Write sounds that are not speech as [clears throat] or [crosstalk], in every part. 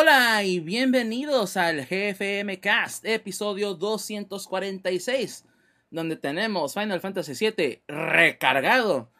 Hola y bienvenidos al GFM Cast, episodio 246, donde tenemos Final Fantasy VII recargado,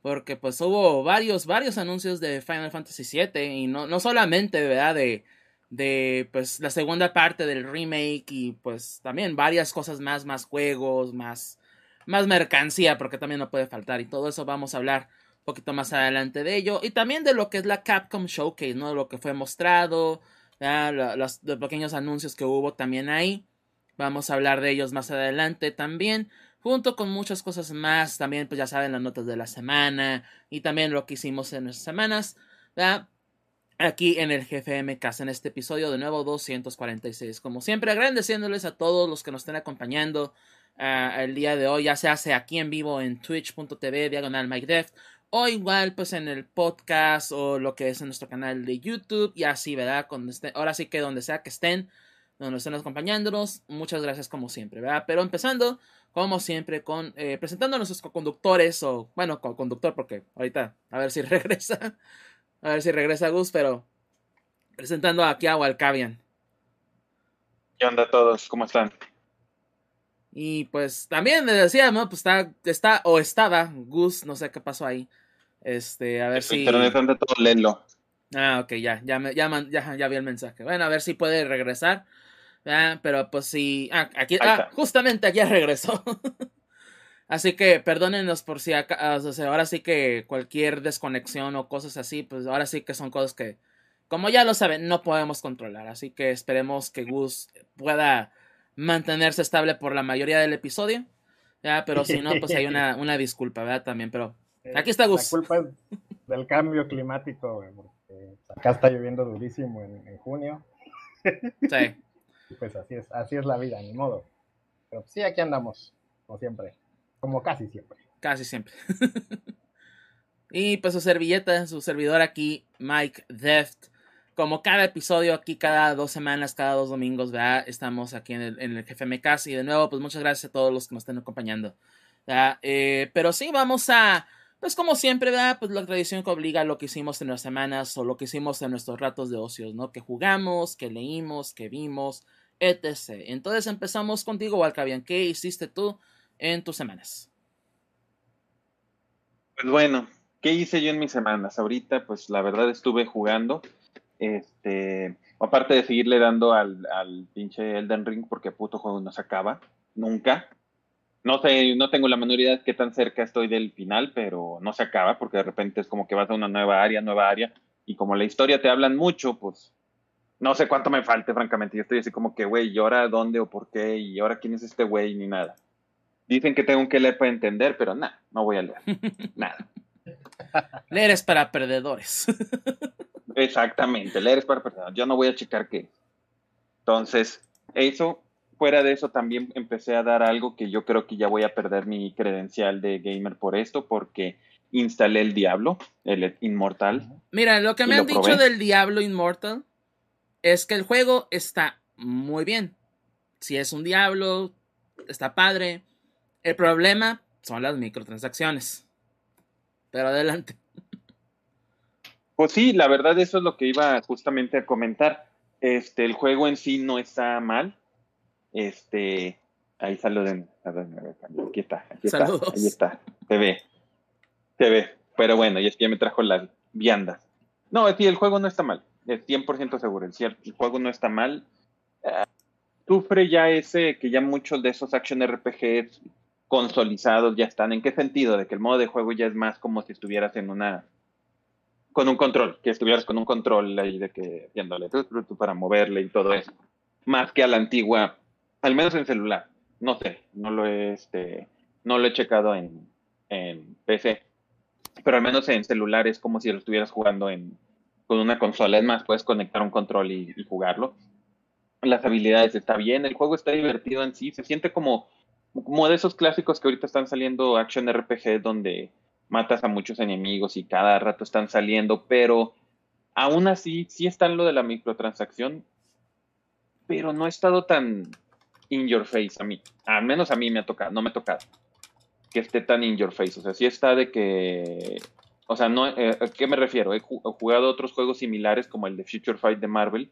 porque pues hubo varios, varios anuncios de Final Fantasy VII y no, no solamente, ¿verdad? De, de pues la segunda parte del remake y pues también varias cosas más, más juegos, más, más mercancía, porque también no puede faltar y todo eso vamos a hablar poquito más adelante de ello. Y también de lo que es la Capcom Showcase, ¿no? Lo que fue mostrado, los, pequeños anuncios que hubo también ahí. Vamos a hablar de ellos más adelante también. Junto con muchas cosas más. También, pues ya saben, las notas de la semana. Y también lo que hicimos en nuestras semanas. Aquí en el GFM Casa, en este episodio de nuevo 246. Como siempre, agradeciéndoles a todos los que nos estén acompañando ah, el día de hoy, ya se hace aquí en vivo en twitch.tv, diagonal Mike Deft, o igual pues en el podcast o lo que es en nuestro canal de YouTube y así, ¿verdad? ahora sí que donde sea que estén, donde estén acompañándonos, muchas gracias como siempre, ¿verdad? Pero empezando, como siempre, con eh, presentando a nuestros co-conductores o, bueno, co-conductor porque ahorita a ver si [laughs] regresa, a ver si regresa Gus, pero presentando aquí a Walcavian. ¿Qué onda a todos? ¿Cómo están? Y pues también me decía, ¿no? Pues está, está o estaba Gus, no sé qué pasó ahí. Este, a ver si. Internet anda todo lento. Ah, ok, ya, ya, me, ya, ya, ya, vi el mensaje. Bueno, a ver si puede regresar. pero pues sí. Ah, aquí, ah, justamente aquí [laughs] regresó. así que perdónenos por si acá, ah, o sea, ahora sí que cualquier desconexión o cosas así, pues ahora sí que son cosas que, como ya lo saben, no podemos controlar. Así que esperemos que Gus pueda mantenerse estable por la mayoría del episodio. Ya, pero si no, pues hay una, [laughs] una disculpa, ¿verdad? También, pero eh, aquí está Gus. La culpa es del cambio climático, porque acá está lloviendo durísimo en, junio. Sí. pues así es, así es la vida, ni modo. Pero sí, aquí andamos, como siempre, como casi siempre. Casi siempre. [laughs] y pues su servilleta, su servidor aquí, Mike Deft como cada episodio aquí, cada dos semanas, cada dos domingos, ¿verdad? Estamos aquí en el, en el y de nuevo, pues muchas gracias a todos los que nos estén acompañando. Eh, pero sí, vamos a, pues como siempre, ¿verdad? Pues la tradición que obliga a lo que hicimos en las semanas o lo que hicimos en nuestros ratos de ocios, ¿no? Que jugamos, que leímos, que vimos, etc. Entonces empezamos contigo, Walcavian. ¿Qué hiciste tú en tus semanas? Pues bueno, ¿qué hice yo en mis semanas? Ahorita, pues la verdad estuve jugando. Este, aparte de seguirle dando al, al pinche Elden Ring porque puto juego no se acaba, nunca. No sé, no tengo la menor idea de qué tan cerca estoy del final, pero no se acaba porque de repente es como que vas a una nueva área, nueva área, y como la historia te hablan mucho, pues no sé cuánto me falte, francamente. Yo estoy así como que, güey, ¿y ahora dónde o por qué? ¿Y ahora quién es este güey? Ni nada. Dicen que tengo que leer para entender, pero nada, no voy a leer. [laughs] nada. Leer es para perdedores. [laughs] Exactamente, leer es para personas. Yo no voy a checar qué. Entonces, eso, fuera de eso, también empecé a dar algo que yo creo que ya voy a perder mi credencial de gamer por esto, porque instalé el Diablo, el Inmortal. Mira, lo que me han dicho del Diablo Inmortal es que el juego está muy bien. Si es un Diablo, está padre. El problema son las microtransacciones. Pero adelante. Pues sí, la verdad eso es lo que iba justamente a comentar. Este, el juego en sí no está mal. Este, ahí saluden. Aquí está, aquí está, ahí está. Se ve, se ve. Pero bueno, y es que ya me trajo las viandas. No, sí, el juego no está mal. Es 100% seguro. El, el juego no está mal. Ah, sufre ya ese que ya muchos de esos action RPGs consolizados ya están. ¿En qué sentido? De que el modo de juego ya es más como si estuvieras en una con un control, que estuvieras con un control ahí de que viéndole para moverle y todo eso. Más que a la antigua, al menos en celular. No sé, no lo he, este, no lo he checado en, en PC. Pero al menos en celular es como si lo estuvieras jugando en, con una consola. Es más, puedes conectar un control y, jugarlo. Las habilidades está bien, el juego está divertido en sí. Se siente como, como de esos clásicos que ahorita están saliendo action RPG donde matas a muchos enemigos y cada rato están saliendo, pero aún así sí está lo de la microtransacción, pero no ha estado tan in your face a mí. Al menos a mí me ha tocado, no me ha tocado que esté tan in your face. O sea, sí está de que, o sea, no, eh, ¿a qué me refiero? He jugado otros juegos similares como el de Future Fight de Marvel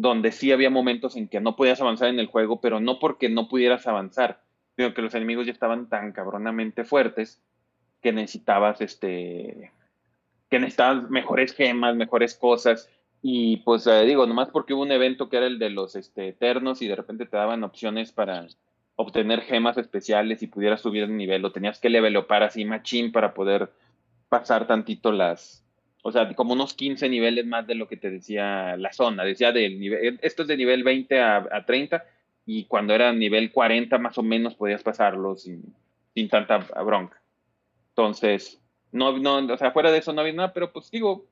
donde sí había momentos en que no podías avanzar en el juego, pero no porque no pudieras avanzar, sino que los enemigos ya estaban tan cabronamente fuertes que necesitabas este que necesitabas mejores gemas, mejores cosas. Y pues eh, digo, nomás porque hubo un evento que era el de los este, eternos y de repente te daban opciones para obtener gemas especiales y pudieras subir de nivel, o tenías que levelopar así machín para poder pasar tantito las, o sea, como unos 15 niveles más de lo que te decía la zona, decía del nivel, esto es de nivel 20 a, a 30 y cuando era nivel 40 más o menos podías pasarlo sin, sin tanta bronca. Entonces, no, no, o sea, fuera de eso no había nada, pero pues digo,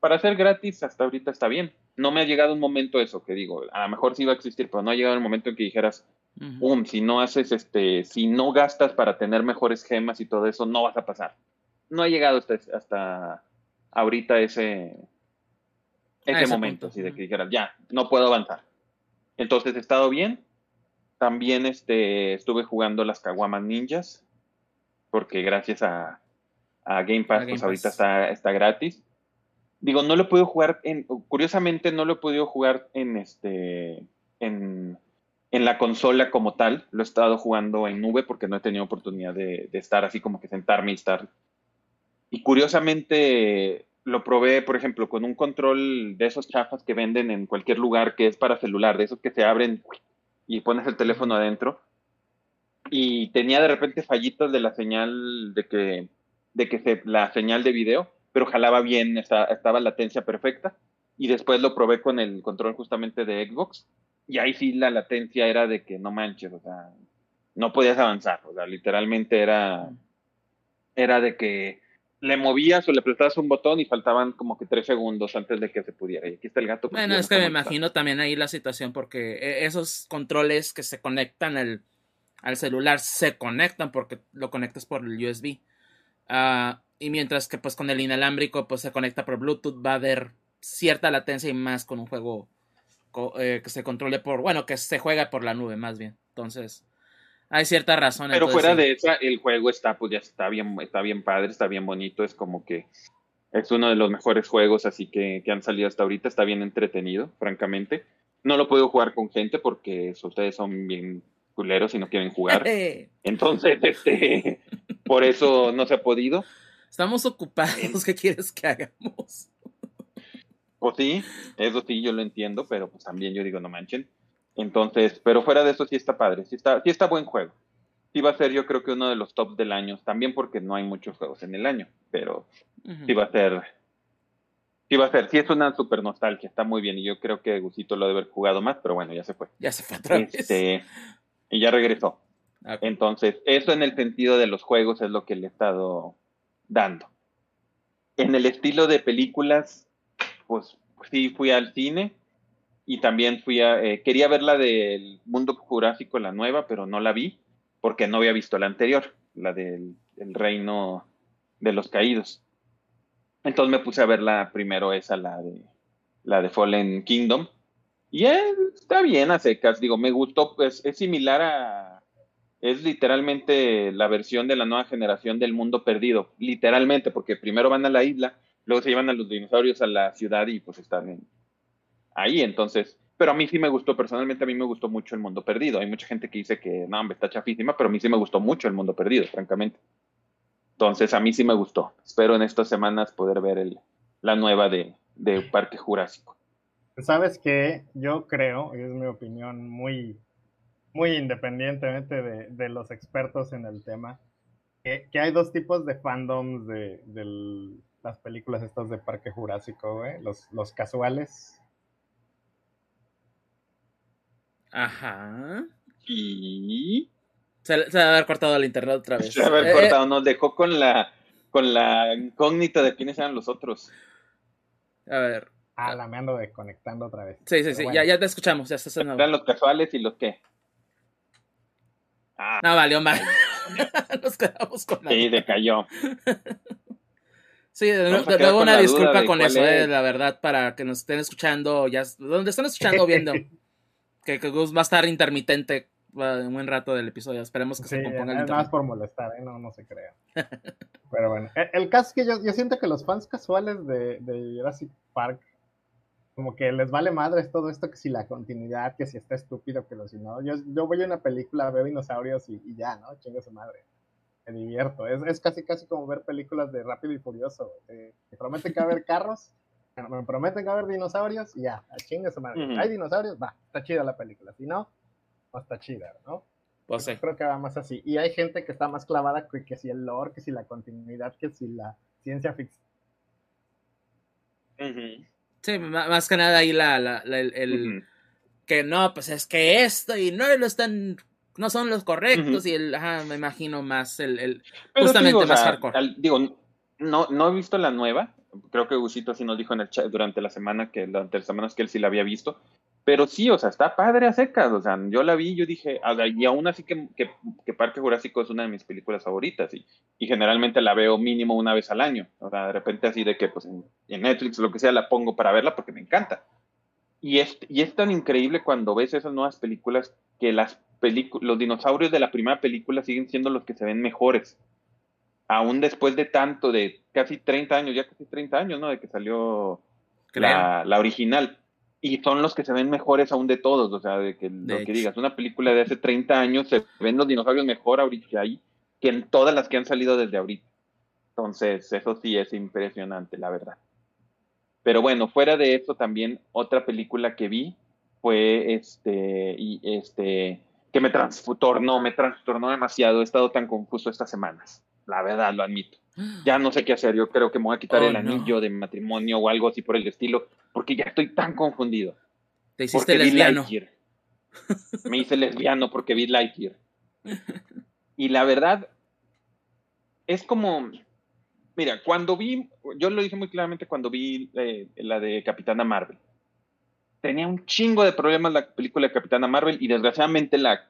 para ser gratis hasta ahorita está bien. No me ha llegado un momento eso, que digo, a lo mejor sí va a existir, pero no ha llegado el momento en que dijeras, um, si no haces este, si no gastas para tener mejores gemas y todo eso, no vas a pasar. No ha llegado hasta, hasta ahorita ese, ese, momento, así de que dijeras, ya, no puedo avanzar. Entonces he estado bien. También este, estuve jugando las Kawamas Ninjas, porque gracias a, a Game Pass, pues ahorita está, está gratis. Digo, no lo he podido jugar en, curiosamente no lo he podido jugar en este, en, en la consola como tal, lo he estado jugando en nube porque no he tenido oportunidad de, de estar así como que sentarme y estar. Y curiosamente lo probé, por ejemplo, con un control de esos chafas que venden en cualquier lugar que es para celular, de esos que se abren y pones el teléfono adentro. Y tenía de repente fallitas de la señal de que de que se, la señal de video, pero jalaba bien, estaba latencia perfecta. Y después lo probé con el control justamente de Xbox. Y ahí sí la latencia era de que no manches, o sea, no podías avanzar. O sea, literalmente era, era de que le movías o le prestabas un botón y faltaban como que tres segundos antes de que se pudiera. Y aquí está el gato. Bueno, es que me imagino también ahí la situación porque e, esos controles que se conectan al, al celular se conectan porque lo conectas por el USB. Ah, y mientras que pues con el inalámbrico pues se conecta por Bluetooth, va a haber cierta latencia y más con un juego eh, que se controle por, bueno, que se juega por la nube más bien. Entonces, hay cierta razón. Pero fuera de esa, el juego está, pues ya está bien, está bien padre, está bien bonito, es como que es uno de los mejores juegos así que, que han salido hasta ahorita, está bien entretenido, francamente. No lo puedo jugar con gente porque ustedes son bien culeros y no quieren jugar. [laughs] Entonces, este, por eso no se ha podido. Estamos ocupados, ¿qué quieres que hagamos? Pues sí, eso sí, yo lo entiendo, pero pues también yo digo, no manchen. Entonces, pero fuera de eso sí está padre, sí está, sí está buen juego. Sí va a ser yo creo que uno de los tops del año, también porque no hay muchos juegos en el año, pero sí va a ser, sí va a ser, sí es una super nostalgia, está muy bien y yo creo que Gusito lo debe haber jugado más, pero bueno, ya se fue. Ya se fue otra vez. Este, y ya regresó. Entonces, eso en el sentido de los juegos es lo que le he estado dando. En el estilo de películas, pues sí fui al cine y también fui a, eh, quería ver la del Mundo Jurásico, la nueva, pero no la vi porque no había visto la anterior, la del Reino de los Caídos. Entonces me puse a ver la primero esa, la de, la de Fallen Kingdom. Y está bien a secas, digo, me gustó, pues es similar a es literalmente la versión de la nueva generación del mundo perdido, literalmente, porque primero van a la isla, luego se llevan a los dinosaurios a la ciudad y pues están ahí, entonces, pero a mí sí me gustó, personalmente a mí me gustó mucho el mundo perdido, hay mucha gente que dice que no, hombre, está chafísima, pero a mí sí me gustó mucho el mundo perdido, francamente. Entonces, a mí sí me gustó. Espero en estas semanas poder ver el, la nueva de, de Parque Jurásico. ¿Sabes qué? Yo creo, y es mi opinión muy muy independientemente de, los expertos en el tema, que, hay dos tipos de fandoms de, las películas estas de Parque Jurásico, Los, los casuales. Ajá. Y... Se, se va a haber cortado el internet otra vez. [laughs] Se va a haber eh, cortado, nos dejó con la, con la incógnita de quiénes eran los otros. A ver. Ah, la me ando desconectando otra vez. Sí, sí, sí, ya, ya te escuchamos, ya estás Eran los casuales y los qué. Ah. No, valió mal. [laughs] Nos quedamos con la Sí, decayó. Sí, de, nuevo una disculpa con eso, eh, la verdad, para que nos estén escuchando, ya, donde están escuchando o viendo, [laughs] que, Gus va a estar intermitente un buen rato del episodio, esperemos que se componga el más por molestar, ¿eh? no, no se crea. Pero bueno, el, caso es que yo, yo, siento que los fans casuales de, de Jurassic Park como que les vale madres todo esto, que si la continuidad, que si está estúpido, que lo si no. Yo, yo voy a una película, veo dinosaurios y, ya, ¿no? Chingue su madre. Me divierto. Es, es, casi, casi como ver películas de Rápido y Furioso. me prometen que va a haber carros, [laughs] me prometen que va a haber dinosaurios y ya, chingue su madre. Hay dinosaurios, va, está chida la película. Si no, no está chida, ¿no? Pues Creo que va más así. Y hay gente que está más clavada que, que si el lore, que si la continuidad, que si la ciencia ficción. Sí, más que nada ahí la, la, el, que no, pues es que esto y no lo están, no son los correctos y el, ajá, me imagino más el, el justamente más hardcore. digo, no, no he visto la nueva, creo que Gusito sí nos dijo en el chat durante la semana que durante las semanas que él sí la había visto, pero sí, o sea, está padre a secas. O sea, yo la vi yo dije, y aún así que, que, Parque Jurásico es una de mis películas favoritas y, y, generalmente la veo mínimo una vez al año. O sea, de repente así de que pues en, Netflix o lo que sea la pongo para verla porque me encanta. Y es, y es tan increíble cuando ves esas nuevas películas que las los dinosaurios de la primera película siguen siendo los que se ven mejores. Aún después de tanto, de casi 30 años, ya casi 30 años, ¿no? De que salió la, la original y son los que se ven mejores aún de todos, o sea, de que lo que digas, una película de hace 30 años se ven los dinosaurios mejor ahorita ahí que en todas las que han salido desde ahorita. Entonces, eso sí es impresionante, la verdad. Pero bueno, fuera de eso también otra película que vi fue este y este que me trastornó, me trastornó demasiado, he estado tan confuso estas semanas. La verdad, lo admito ya no sé qué hacer. Yo creo que me voy a quitar oh, el anillo de matrimonio o algo así por el estilo, porque ya estoy tan confundido. Te hiciste lesbiano. Me hice lesbiano porque vi Lightyear. [laughs] Y la verdad, es como, mira, cuando vi, yo lo dije muy claramente cuando vi eh, la de Capitana Marvel. Tenía un chingo de problemas la película de Capitana Marvel y desgraciadamente la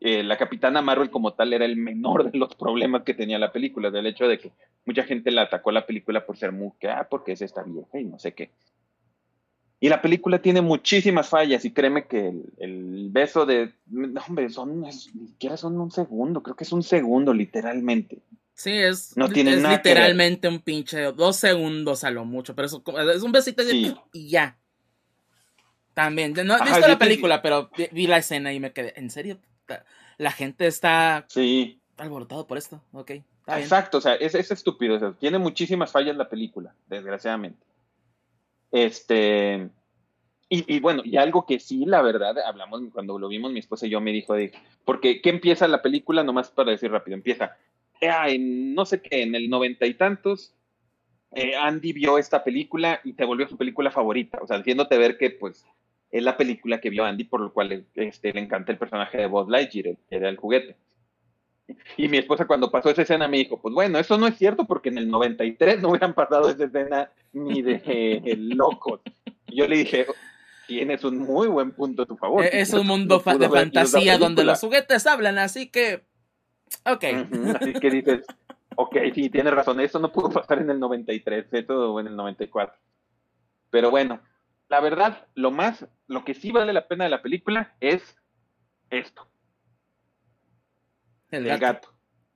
eh, la capitana Marvel como tal era el menor de los problemas que tenía la película, del hecho de que mucha gente la atacó a la película por ser muy, ah, porque es esta vieja y no sé qué. Y la película tiene muchísimas fallas y créeme que el, beso de, no, hombre, son, ni siquiera son un segundo, creo que es un segundo literalmente. Sí, es, no tiene literalmente un pinche dos segundos a lo mucho, pero es un besito de y ya. También, no he visto la película, pero vi la escena y me quedé, ¿en serio? La gente está sí. alborotado por esto. Ok. Exacto, o sea, es, estúpido. tiene muchísimas fallas la película, desgraciadamente. Este. Y, bueno, y algo que sí, la verdad, hablamos cuando lo vimos, mi esposa y yo me dijo, de, porque ¿qué empieza la película? Nomás para decir rápido, empieza, eh, no sé qué, en el noventa y tantos, eh, Andy vio esta película y te volvió su película favorita, o sea, haciéndote ver que pues es la película que vio Andy, por lo cual este, le encanta el personaje de Buzz Lightyear, era el juguete. Y mi esposa cuando pasó esa escena me dijo, pues bueno, eso no es cierto porque en el 93 no hubieran pasado esa escena ni de eh, locos. Y yo le dije, tienes un muy buen punto a tu favor. Es un mundo de fantasía donde los juguetes hablan, así que, ok. así que dices, ok, sí, tienes razón, eso no pudo pasar en el 93, eso en el 94. Pero bueno, la verdad, lo más, lo que sí vale la pena de la película es esto. El gato.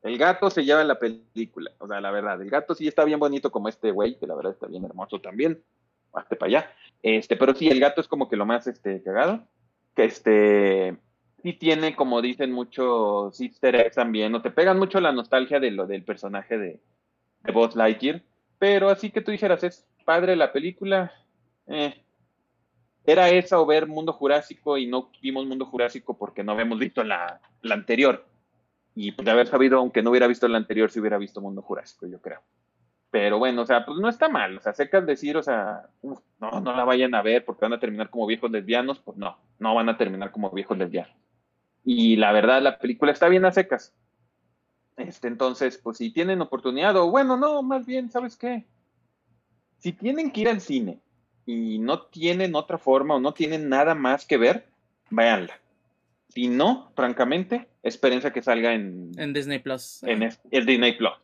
El gato se lleva la película. O sea, la verdad, el gato sí está bien bonito como este güey, que la verdad está bien hermoso también. Hazte para allá. Este, pero sí, el gato es como que lo más este, cagado. Que este sí tiene, como dicen muchos easter eggs también, o te pegan mucho la nostalgia de lo del personaje de, de Buzz Lightyear. Pero así que tú dijeras, es padre la película, eh, era esa o ver Mundo Jurásico y no vimos Mundo Jurásico porque no habíamos visto la, anterior. Y pues de haber sabido, aunque no hubiera visto la anterior, si hubiera visto Mundo Jurásico, yo creo. Pero bueno, o sea, pues no está mal. O sea, secas decir, o sea, no, no la vayan a ver porque van a terminar como viejos lesbianos. Pues no, no van a terminar como viejos lesbianos. Y la verdad, la película está bien a secas. Este, entonces, pues si tienen oportunidad, o bueno, no, más bien, ¿sabes qué? Si tienen que ir al cine y no tienen otra forma o no tienen nada más que ver, váyanla. Si no, francamente, espérense que salga en, en Disney Plus. En el, Disney Plus.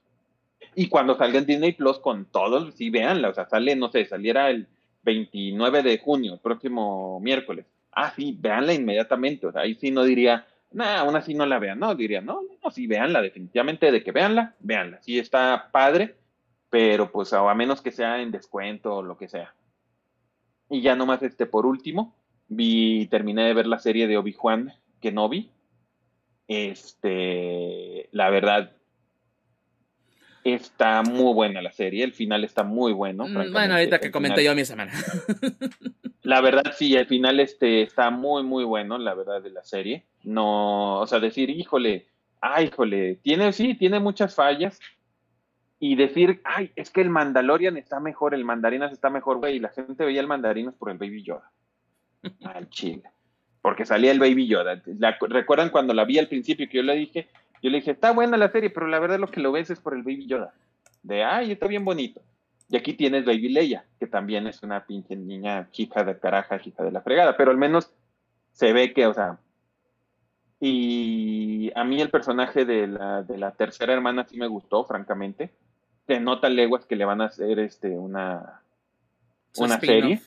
Y cuando salga en Disney Plus con todos, sí, véanla. O sea, sale, no sé, saliera el 29 de junio, el próximo miércoles. Ah, sí, véanla inmediatamente. O sea, ahí sí no diría, nada, aún así no la vean. No, diría, no, no, sí, véanla, definitivamente de que véanla, véanla. Sí está padre, pero pues a menos que sea en descuento o lo que sea. Y ya nomás este por último, vi, terminé de ver la serie de Obi-Wan Kenobi. Este, la verdad, está muy buena la serie, el final está muy bueno. Mm, bueno, ahorita que comenté yo mi semana. [laughs] La verdad, sí, el final este está muy, muy bueno, la verdad, de la serie. No, o sea, decir, híjole, ay, híjole, tiene, sí, tiene muchas fallas. Y decir, ay, es que el Mandalorian está mejor, el Mandarinas está mejor, güey, y la gente veía el Mandarinas por el Baby Yoda. [laughs] Al chile. Porque salía el Baby Yoda. ¿Recuerdan cuando la vi al principio que yo le dije? Yo le dije, está buena la serie, pero la verdad lo que lo ves es por el Baby Yoda. De, ay, está bien bonito. Y aquí tienes Baby Leia, que también es una pinche niña chica de caraja, chica de la fregada, pero al menos se ve que, o sea, y a mí el personaje de la, de la tercera hermana sí me gustó, francamente. Se nota leguas que le van a hacer este una, una serie.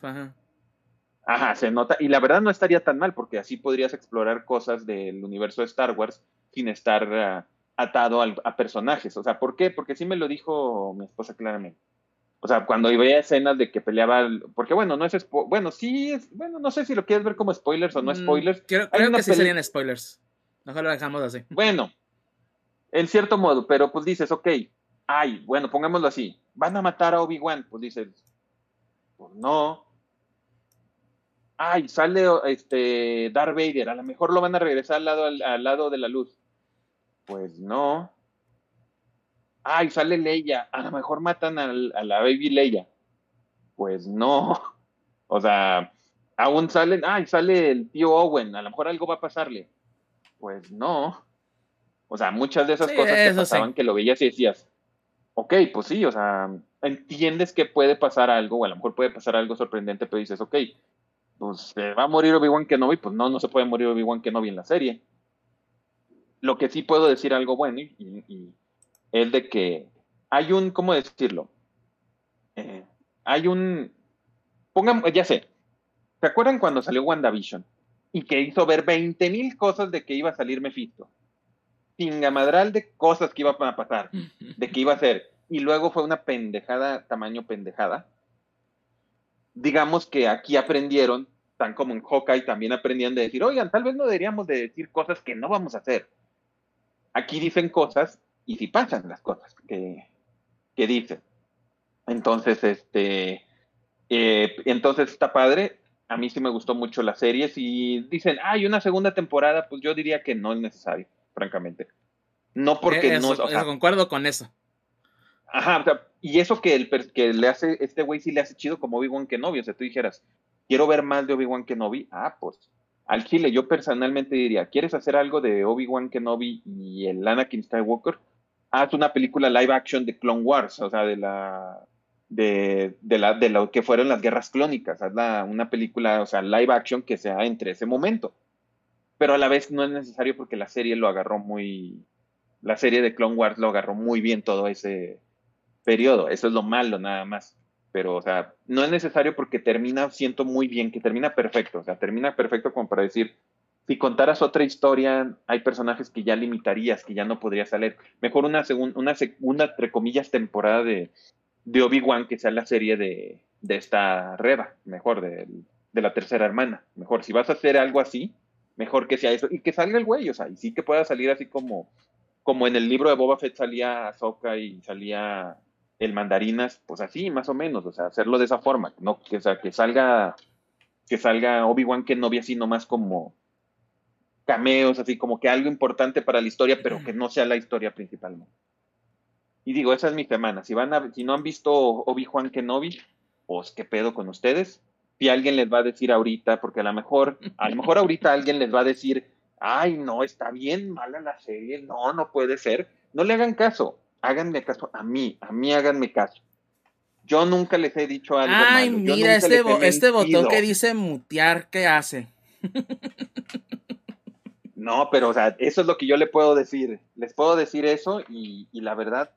Ajá. se nota. Y la verdad no estaría tan mal, porque así podrías explorar cosas del universo de Star Wars sin estar ah, atado a personajes. O sea, ¿por qué? Porque sí me lo dijo mi esposa claramente. O sea, cuando veía escenas de que peleaba, porque bueno, no es, bueno, sí, es, bueno, no sé si lo quieres ver como spoilers o no mm, spoilers. creo, que sí serían spoilers. Mejor lo dejamos así. Bueno, en cierto modo, pero pues dices, ok, ay, bueno, pongámoslo así, van a matar a Obi-Wan, pues dices, pues no. Ay, sale este Darth Vader, a lo mejor lo van a regresar al lado, al lado de la luz. Pues no ay, sale Leia, a lo mejor matan a la baby Leia. Pues no. [laughs] O sea, aún salen, ay, sale el tío Owen, a lo mejor algo va a pasarle. Pues no. O sea, muchas de esas cosas que pasaban que lo veías y decías, ok, pues sí, o sea, entiendes que puede pasar algo, o a lo mejor puede pasar algo sorprendente, pero dices, ok, pues se va a morir Obi-Wan Kenobi, pues no, no se puede morir Obi-Wan Kenobi en la serie. Lo que sí puedo decir algo bueno, y es de que hay un, ¿cómo decirlo? Eh, hay un, pongan, ya sé, ¿se acuerdan cuando salió WandaVision? Y que hizo ver 20 mil cosas de que iba a salir Mephisto. Tingamadral de cosas que iban a pasar, de que iba a ser. Y luego fue una pendejada, tamaño pendejada. Digamos que aquí aprendieron, tan como en Hawkeye también aprendían de decir, oigan, tal vez no deberíamos de decir cosas que no vamos a hacer. Aquí dicen cosas y si pasan las cosas que, que dicen. Entonces, este, eh, entonces está padre. A mí sí me gustó mucho la serie. Si dicen, hay una segunda temporada, pues yo diría que no es necesario, francamente. No porque no. O sea, concuerdo con eso. Ajá, o sea, y eso que, el, que le hace, este güey sí le hace chido como Obi-Wan Kenobi. O sea, tú dijeras, quiero ver más de Obi-Wan Kenobi. Ah, pues al chile, yo personalmente diría, ¿quieres hacer algo de Obi-Wan Kenobi y el Anakin Skywalker? haz una película live action de Clone Wars, o sea, de la de, de, la, de lo que fueron las guerras clónicas, haz una película, o sea, live action que sea entre ese momento. Pero a la vez no es necesario porque la serie lo agarró muy, la serie de Clone Wars lo agarró muy bien todo ese periodo, eso es lo malo nada más. Pero, o sea, no es necesario porque termina, siento muy bien, que termina perfecto, o sea, termina perfecto como para decir, si contaras otra historia, hay personajes que ya limitarías, que ya no podría salir. Mejor una, una segunda, entre comillas, temporada de, de Obi-Wan que sea la serie de, de esta Reba, mejor, de, de, la tercera hermana. Mejor, si vas a hacer algo así, mejor que sea eso. Y que salga el güey, o sea, y sí que pueda salir así como, como en el libro de Boba Fett salía Ahsoka y salía el mandarinas, pues así, más o menos, o sea, hacerlo de esa forma, no, que, o sea, que salga, que salga Obi-Wan que no vi así nomás como cameos, así como que algo importante para la historia, pero que no sea la historia principal. Y digo, esa es mi semana. Si, van a, si no han visto Obi-Wan Kenobi, pues qué pedo con ustedes. Si alguien les va a decir ahorita, porque a lo mejor, a lo mejor ahorita alguien les va a decir, ay, no, está bien mala la serie, no, no puede ser. No le hagan caso, háganme caso a mí, a mí háganme caso. Yo nunca les he dicho algo. Ay, mira, este, este botón que dice mutear, ¿qué hace? No, pero o sea, eso es lo que yo le puedo decir. Les puedo decir eso y, la verdad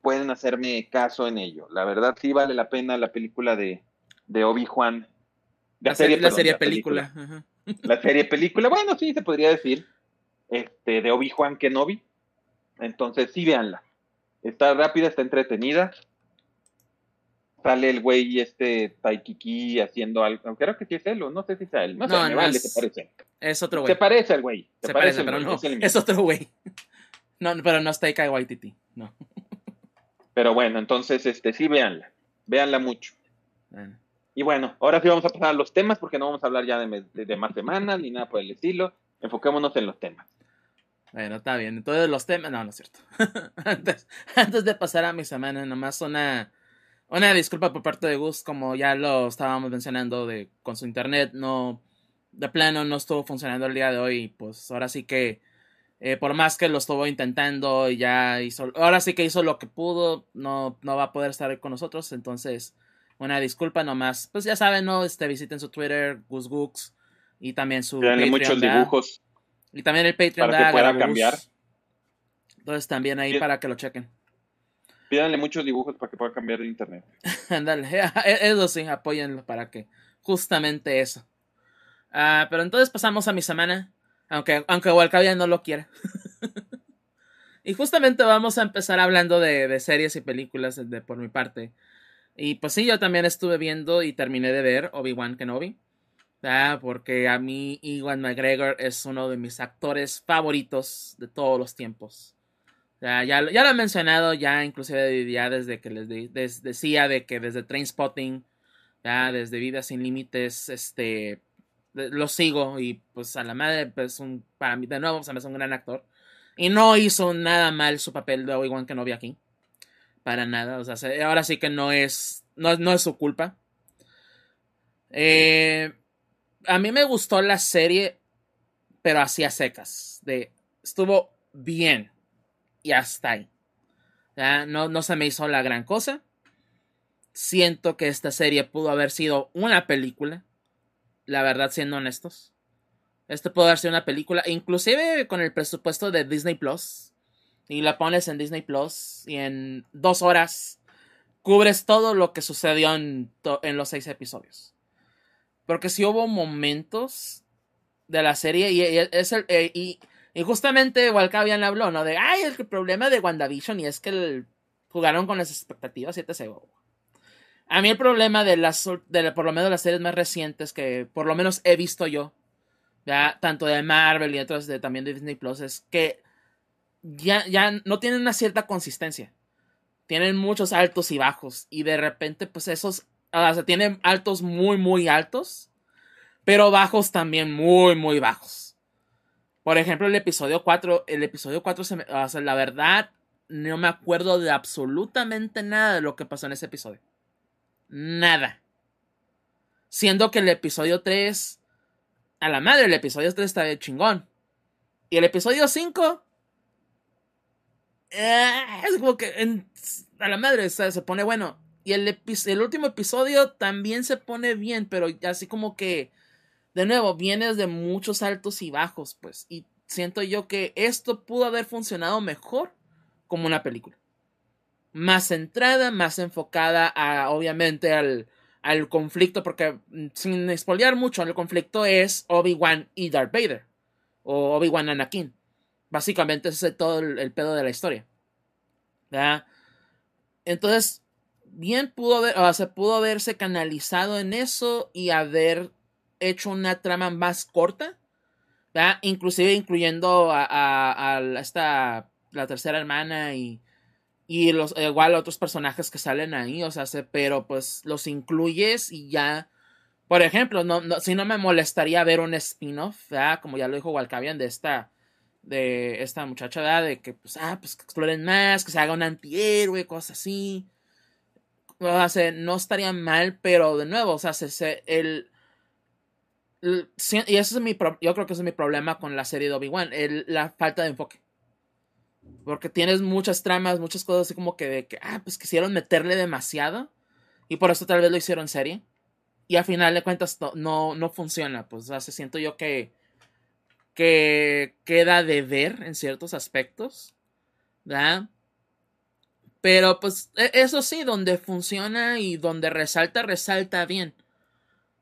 pueden hacerme caso en ello. La verdad sí vale la pena la película de, de Obi-Juan. La, serie, la serie película. La serie película, bueno, sí se podría decir. Este, de Obi-Juan Kenobi. Entonces sí, véanla. Está rápida, está entretenida. sale el güey este Taikiki haciendo algo. Creo que sí es él, no sé si es él. No, sé, me vale, se parece. Es otro güey. Se parece al güey. Se, parece, pero no. Es, otro güey. [laughs] No, pero no es Taika Waititi. No. Pero bueno, entonces, este, sí, véanla. Véanla mucho. Y bueno, ahora sí vamos a pasar a los temas porque no vamos a hablar ya de, más semanas ni nada por el estilo. Enfoquémonos en los temas. Bueno, está bien. Entonces los temas, no, no es cierto. [laughs] antes, antes de pasar a mi semana, nomás una, una disculpa por parte de Gus, como ya lo estábamos mencionando de con su internet, no, de plano no estuvo funcionando el día de hoy. Pues ahora sí que, eh, por más que lo estuvo intentando y ya hizo, ahora sí que hizo lo que pudo, no, no va a poder estar con nosotros. Entonces, una disculpa nomás. Pues ya saben, ¿no? Este, visiten su Twitter, GusGooks, y también su Patreon. muchos dibujos. Y también el Patreon. Para que pueda cambiar. Entonces también ahí para que lo chequen. Pídanle muchos dibujos para que pueda cambiar de internet. [laughs] Ándale, [laughs] eso sí, apóyenlo para que justamente eso. Ah, pero entonces pasamos a mi semana, aunque, aunque Walcavia no lo quiera. [laughs] y justamente vamos a empezar hablando de, de series y películas de, por mi parte. Y pues sí, yo también estuve viendo y terminé de ver Obi-Wan Kenobi. Porque a mí Iwan McGregor es uno de mis actores favoritos de todos los tiempos. Ya, ya, lo he mencionado, ya inclusive ya desde que les, decía de que desde Trainspotting, ya desde Vida Sin Límites, este, lo sigo y pues a la madre, pues para mí de nuevo hace un gran actor. Y no hizo nada mal su papel de Obi-Wan Kenobi aquí. Para nada. O sea, ahora sí que no es. No, no es su culpa. Eh, a mí me gustó la serie, pero hacía secas. De, estuvo bien. Y hasta ahí. No, no se me hizo la gran cosa. Siento que esta serie pudo haber sido una película. La verdad, siendo honestos. Este pudo haber sido una película. Inclusive con el presupuesto de Disney Plus y la pones en Disney Plus y en dos horas cubres todo lo que sucedió en, los seis episodios. Porque si hubo momentos de la serie y, es el, eh, y, justamente Walcavian habló, ¿no? De, ay, el problema de WandaVision y es que jugaron con las expectativas y te A mí el problema de las, de, por lo menos las series más recientes que por lo menos he visto yo, ya tanto de Marvel y otras de, también de Disney Plus, es que ya, ya no tienen una cierta consistencia. Tienen muchos altos y bajos. Y de repente, pues esos, o sea, tienen altos muy, muy altos. Pero bajos también muy, muy bajos. Por ejemplo, el episodio 4. El episodio 4, se o sea, la verdad, no me acuerdo de absolutamente nada de lo que pasó en ese episodio. Nada. Siendo que el episodio 3. A la madre, el episodio 3 está de chingón. Y el episodio 5 Ah, es como que a la madre se pone bueno. Y el, el último episodio también se pone bien, pero así como que, de nuevo, vienes de muchos altos y bajos, pues. Y siento yo que esto pudo haber funcionado mejor como una película. Más centrada, más enfocada a, obviamente, al, al conflicto, porque mm, sin expoliar mucho, el conflicto es Obi-Wan y Darth Vader. O Obi-Wan Anakin. Básicamente ese es todo el, pedo de la historia. Entonces, bien pudo haber, o pudo haberse canalizado en eso y haber hecho una trama más corta. Inclusive incluyendo a, esta, la tercera hermana y, y los, igual otros personajes que salen ahí, o sea, pero pues los incluyes y ya. Por ejemplo, no, si no me molestaría ver un spin-off, como ya lo dijo Walcavian, de esta de esta muchacha, ¿verdad? De que, pues, ah, pues que exploren más, que se haga un antihéroe, cosas así. O sea, no estaría mal, pero de nuevo, o sea, se, el, y eso es mi, yo creo que ese es mi problema con la serie de Obi-Wan, la falta de enfoque. Porque tienes muchas tramas, muchas cosas así como que de que, ah, pues quisieron meterle demasiado. Y por eso tal vez lo hicieron serie. Y al final de cuentas no, no, funciona. Pues, o se siento yo que que queda de ver en ciertos aspectos, ¿verdad? Pero pues e, eso sí, donde funciona y donde resalta, resalta bien.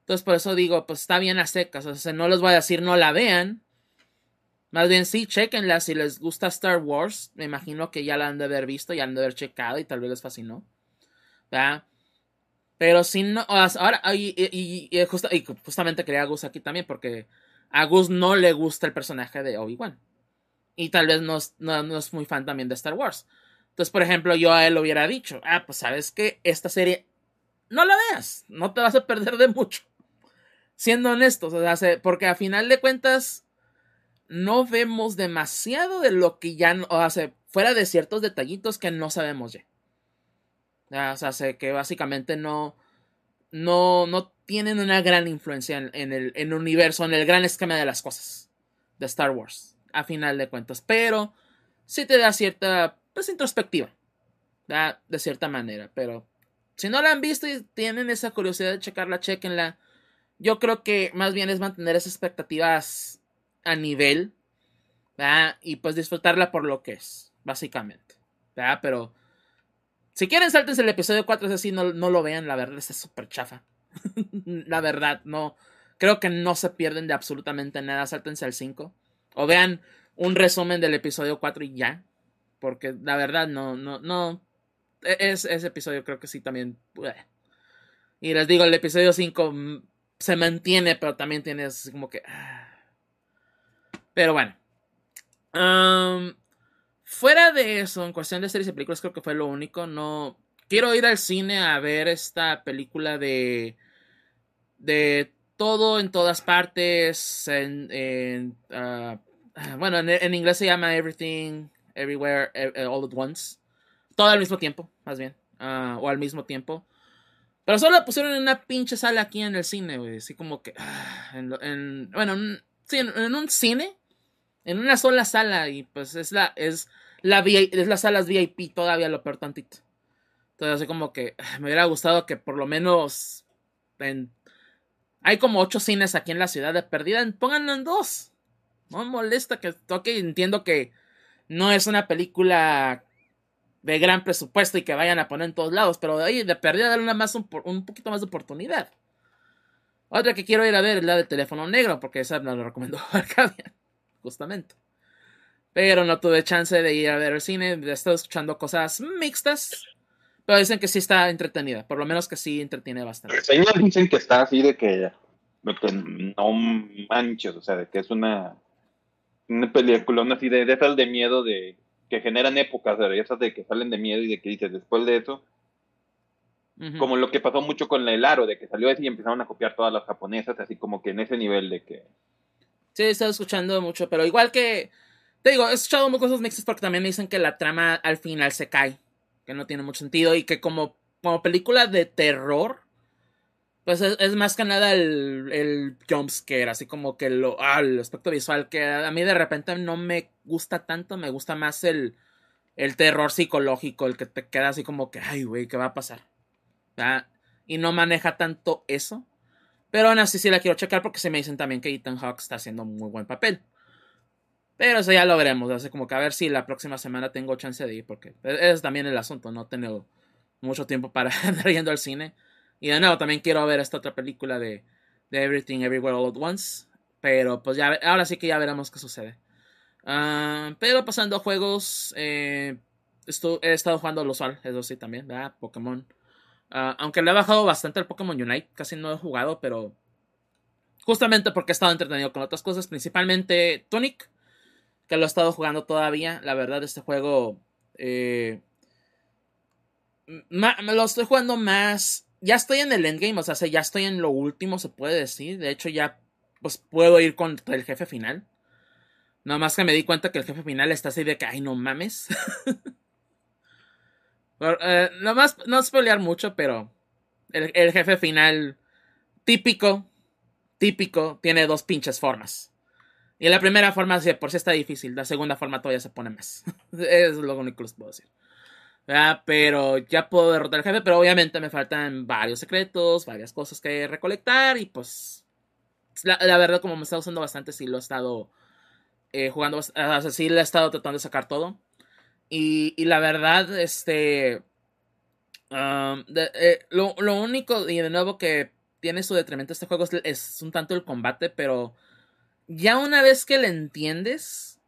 Entonces por eso digo, pues está bien a secas. O sea, no les voy a decir no la vean. Más bien sí, chequenla si les gusta Star Wars. Me imagino que ya la han de haber visto, ya han de haber checado y tal vez les fascinó. ¿verdad? Pero si no, ahora, y, y, justamente quería Gus aquí también, porque a Gus no le gusta el personaje de Obi-Wan. Y tal vez no, no, es muy fan también de Star Wars. Entonces, por ejemplo, yo a él lo hubiera dicho, ah, pues sabes que esta serie no la veas, no te vas a perder de mucho. Siendo honestos, porque a final de cuentas no vemos demasiado de lo que ya, o sea, fuera de ciertos detallitos que no sabemos ya. O sea, que básicamente no, no, no tienen una gran influencia en, el, en, el, universo, en el gran esquema de las cosas de Star Wars, a final de cuentas. Pero sí te da cierta, pues, introspectiva, de cierta manera. Pero si no la han visto y tienen esa curiosidad de checarla, chequenla. Yo creo que más bien es mantener esas expectativas a nivel, y pues disfrutarla por lo que es, básicamente. Pero si quieren, saltense el episodio 4, es así, no, no lo vean, la verdad, es súper chafa. [laughs] la verdad, no. Creo que no se pierden de absolutamente nada, sáltense al 5. O vean un resumen del episodio 4 y ya. Porque la verdad, no, no, no. E, es, ese episodio creo que sí también. Y les digo, el episodio 5 mm, se mantiene, pero también tienes como que. Ah. Pero bueno. Fuera de eso, en cuestión de series y películas, creo que fue lo único. No. Quiero ir al cine a ver esta película de. de todo en todas partes. En. Ah, bueno, en, inglés se llama Everything, Everywhere, e, e, All at Once. Todo al mismo tiempo, más bien. Ah, o al mismo tiempo. Pero solo la pusieron en una pinche sala aquí en el cine, güey. Así como que. Ah, en, bueno, sí, en un cine en una sola sala y pues es la es la es las salas VIP todavía lo peor tantito. Entonces así como que me hubiera gustado que por lo menos en, hay como ocho cines aquí en la ciudad de perdida, pónganlo en dos. No molesta que toque, entiendo que no es una película de gran presupuesto y que vayan a poner en todos lados, pero ahí de perdida darle una más un, un, poquito más de oportunidad. Otra que quiero ir a ver es la de teléfono negro, porque esa me lo recomendó [laughs] Arcadia justamente. Pero no tuve chance de ir a ver el cine, he estado escuchando cosas mixtas, pero dicen que sí está entretenida, por lo menos que sí entretiene bastante. Reseñas dicen que está así de que, no manches, o sea, de que es una, una película así de, de esas de miedo de que generan épocas, de esas de que salen de miedo y de que dices después de eso, como lo que pasó mucho con el aro, de que salió así y empezaron a copiar todas las japonesas, así como que en ese nivel de que Sí, he estado escuchando mucho, pero igual que. Te digo, he escuchado muchas cosas mixtas porque también me dicen que la trama al final se cae. Que no tiene mucho sentido. Y que como, como película de terror. Pues es, más que nada el, el jumpscare, así como que lo, ah, el aspecto visual, que a mí de repente no me gusta tanto, me gusta más el, el terror psicológico, el que te queda así como que, ay, güey, ¿qué va a pasar? Y no maneja tanto eso. Pero aún así sí la quiero checar porque se me dicen también que Ethan Hawke está haciendo muy buen papel. Pero eso ya lo veremos. Hace como que a ver si la próxima semana tengo chance de ir. Porque es también el asunto. No tengo mucho tiempo para [laughs] andar yendo al cine. Y de nuevo también quiero ver esta otra película de, Everything Everywhere All at Once. Pero pues ya ahora sí que ya veremos qué sucede. Ah, pero pasando a juegos. Eh, he estado jugando lo usual. Eso sí también. Pokémon. Ah, aunque le he bajado bastante al Pokémon Unite, casi no he jugado, pero justamente porque he estado entretenido con otras cosas, principalmente Tonic, que lo he estado jugando todavía. La verdad, este juego eh, me lo estoy jugando más. Ya estoy en el endgame, o sea, ya estoy en lo último, se puede decir. De hecho, ya pues puedo ir contra el jefe final. Nada más que me di cuenta que el jefe final está así de que, ay, no mames. [laughs] Eh, más no spoilear mucho, pero el, jefe final típico, típico, tiene dos pinches formas. Y la primera forma, por si está difícil, la segunda forma todavía se pone más. [laughs] es lo único que les puedo decir. Pero ya puedo derrotar al jefe, pero obviamente me faltan varios secretos, varias cosas que recolectar y pues la, verdad como me está usando bastante, sí lo he estado eh, jugando, o sea, sí he estado tratando de sacar todo. Y, la verdad, este. Eh, lo, único, y de nuevo, que tiene su detrimento este juego es, un tanto el combate, pero ya una vez que le entiendes,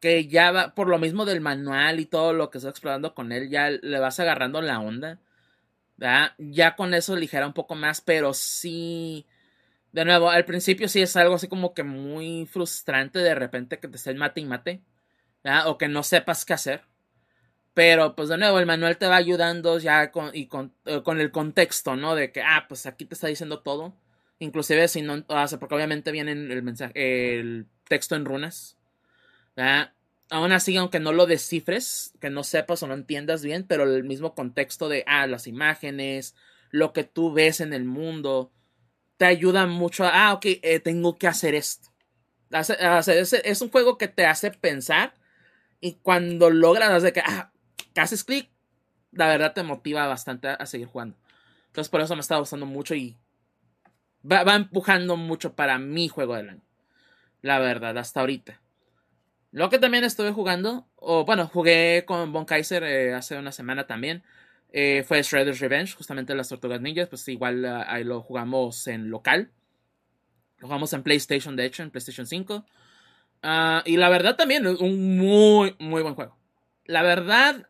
que ya va, por lo mismo del manual y todo lo que estoy explorando con él, ya le vas agarrando la onda. Ya con eso ligera un poco más, pero sí. De nuevo, al principio sí es algo así como que muy frustrante de repente que te estén mate y mate. O que no sepas qué hacer. Pero pues de nuevo, el manual te va ayudando ya con, y con, eh, con, el contexto, ¿no? De que, ah, pues aquí te está diciendo todo. Inclusive si no, o porque obviamente viene el mensaje, el texto en runas. Aún así, aunque no lo descifres, que no sepas o no entiendas bien, pero el mismo contexto de, ah, las imágenes, lo que tú ves en el mundo, te ayuda mucho a, ah, ok, eh, tengo que hacer esto. es, un juego que te hace pensar y cuando logras de que, ah, que haces clic, la verdad te motiva bastante a, seguir jugando. Entonces por eso me está gustando mucho y va, empujando mucho para mi juego del año. La verdad, hasta ahorita. Lo que también estuve jugando, o bueno, jugué con Von Kaiser eh, hace una semana también, eh, fue Shredder's Revenge, justamente las Tortugas Ninjas, pues igual ah, ahí lo jugamos en local. Lo jugamos en PlayStation, de hecho, en PlayStation 5. Ah, y la verdad también, un muy, muy buen juego. La verdad,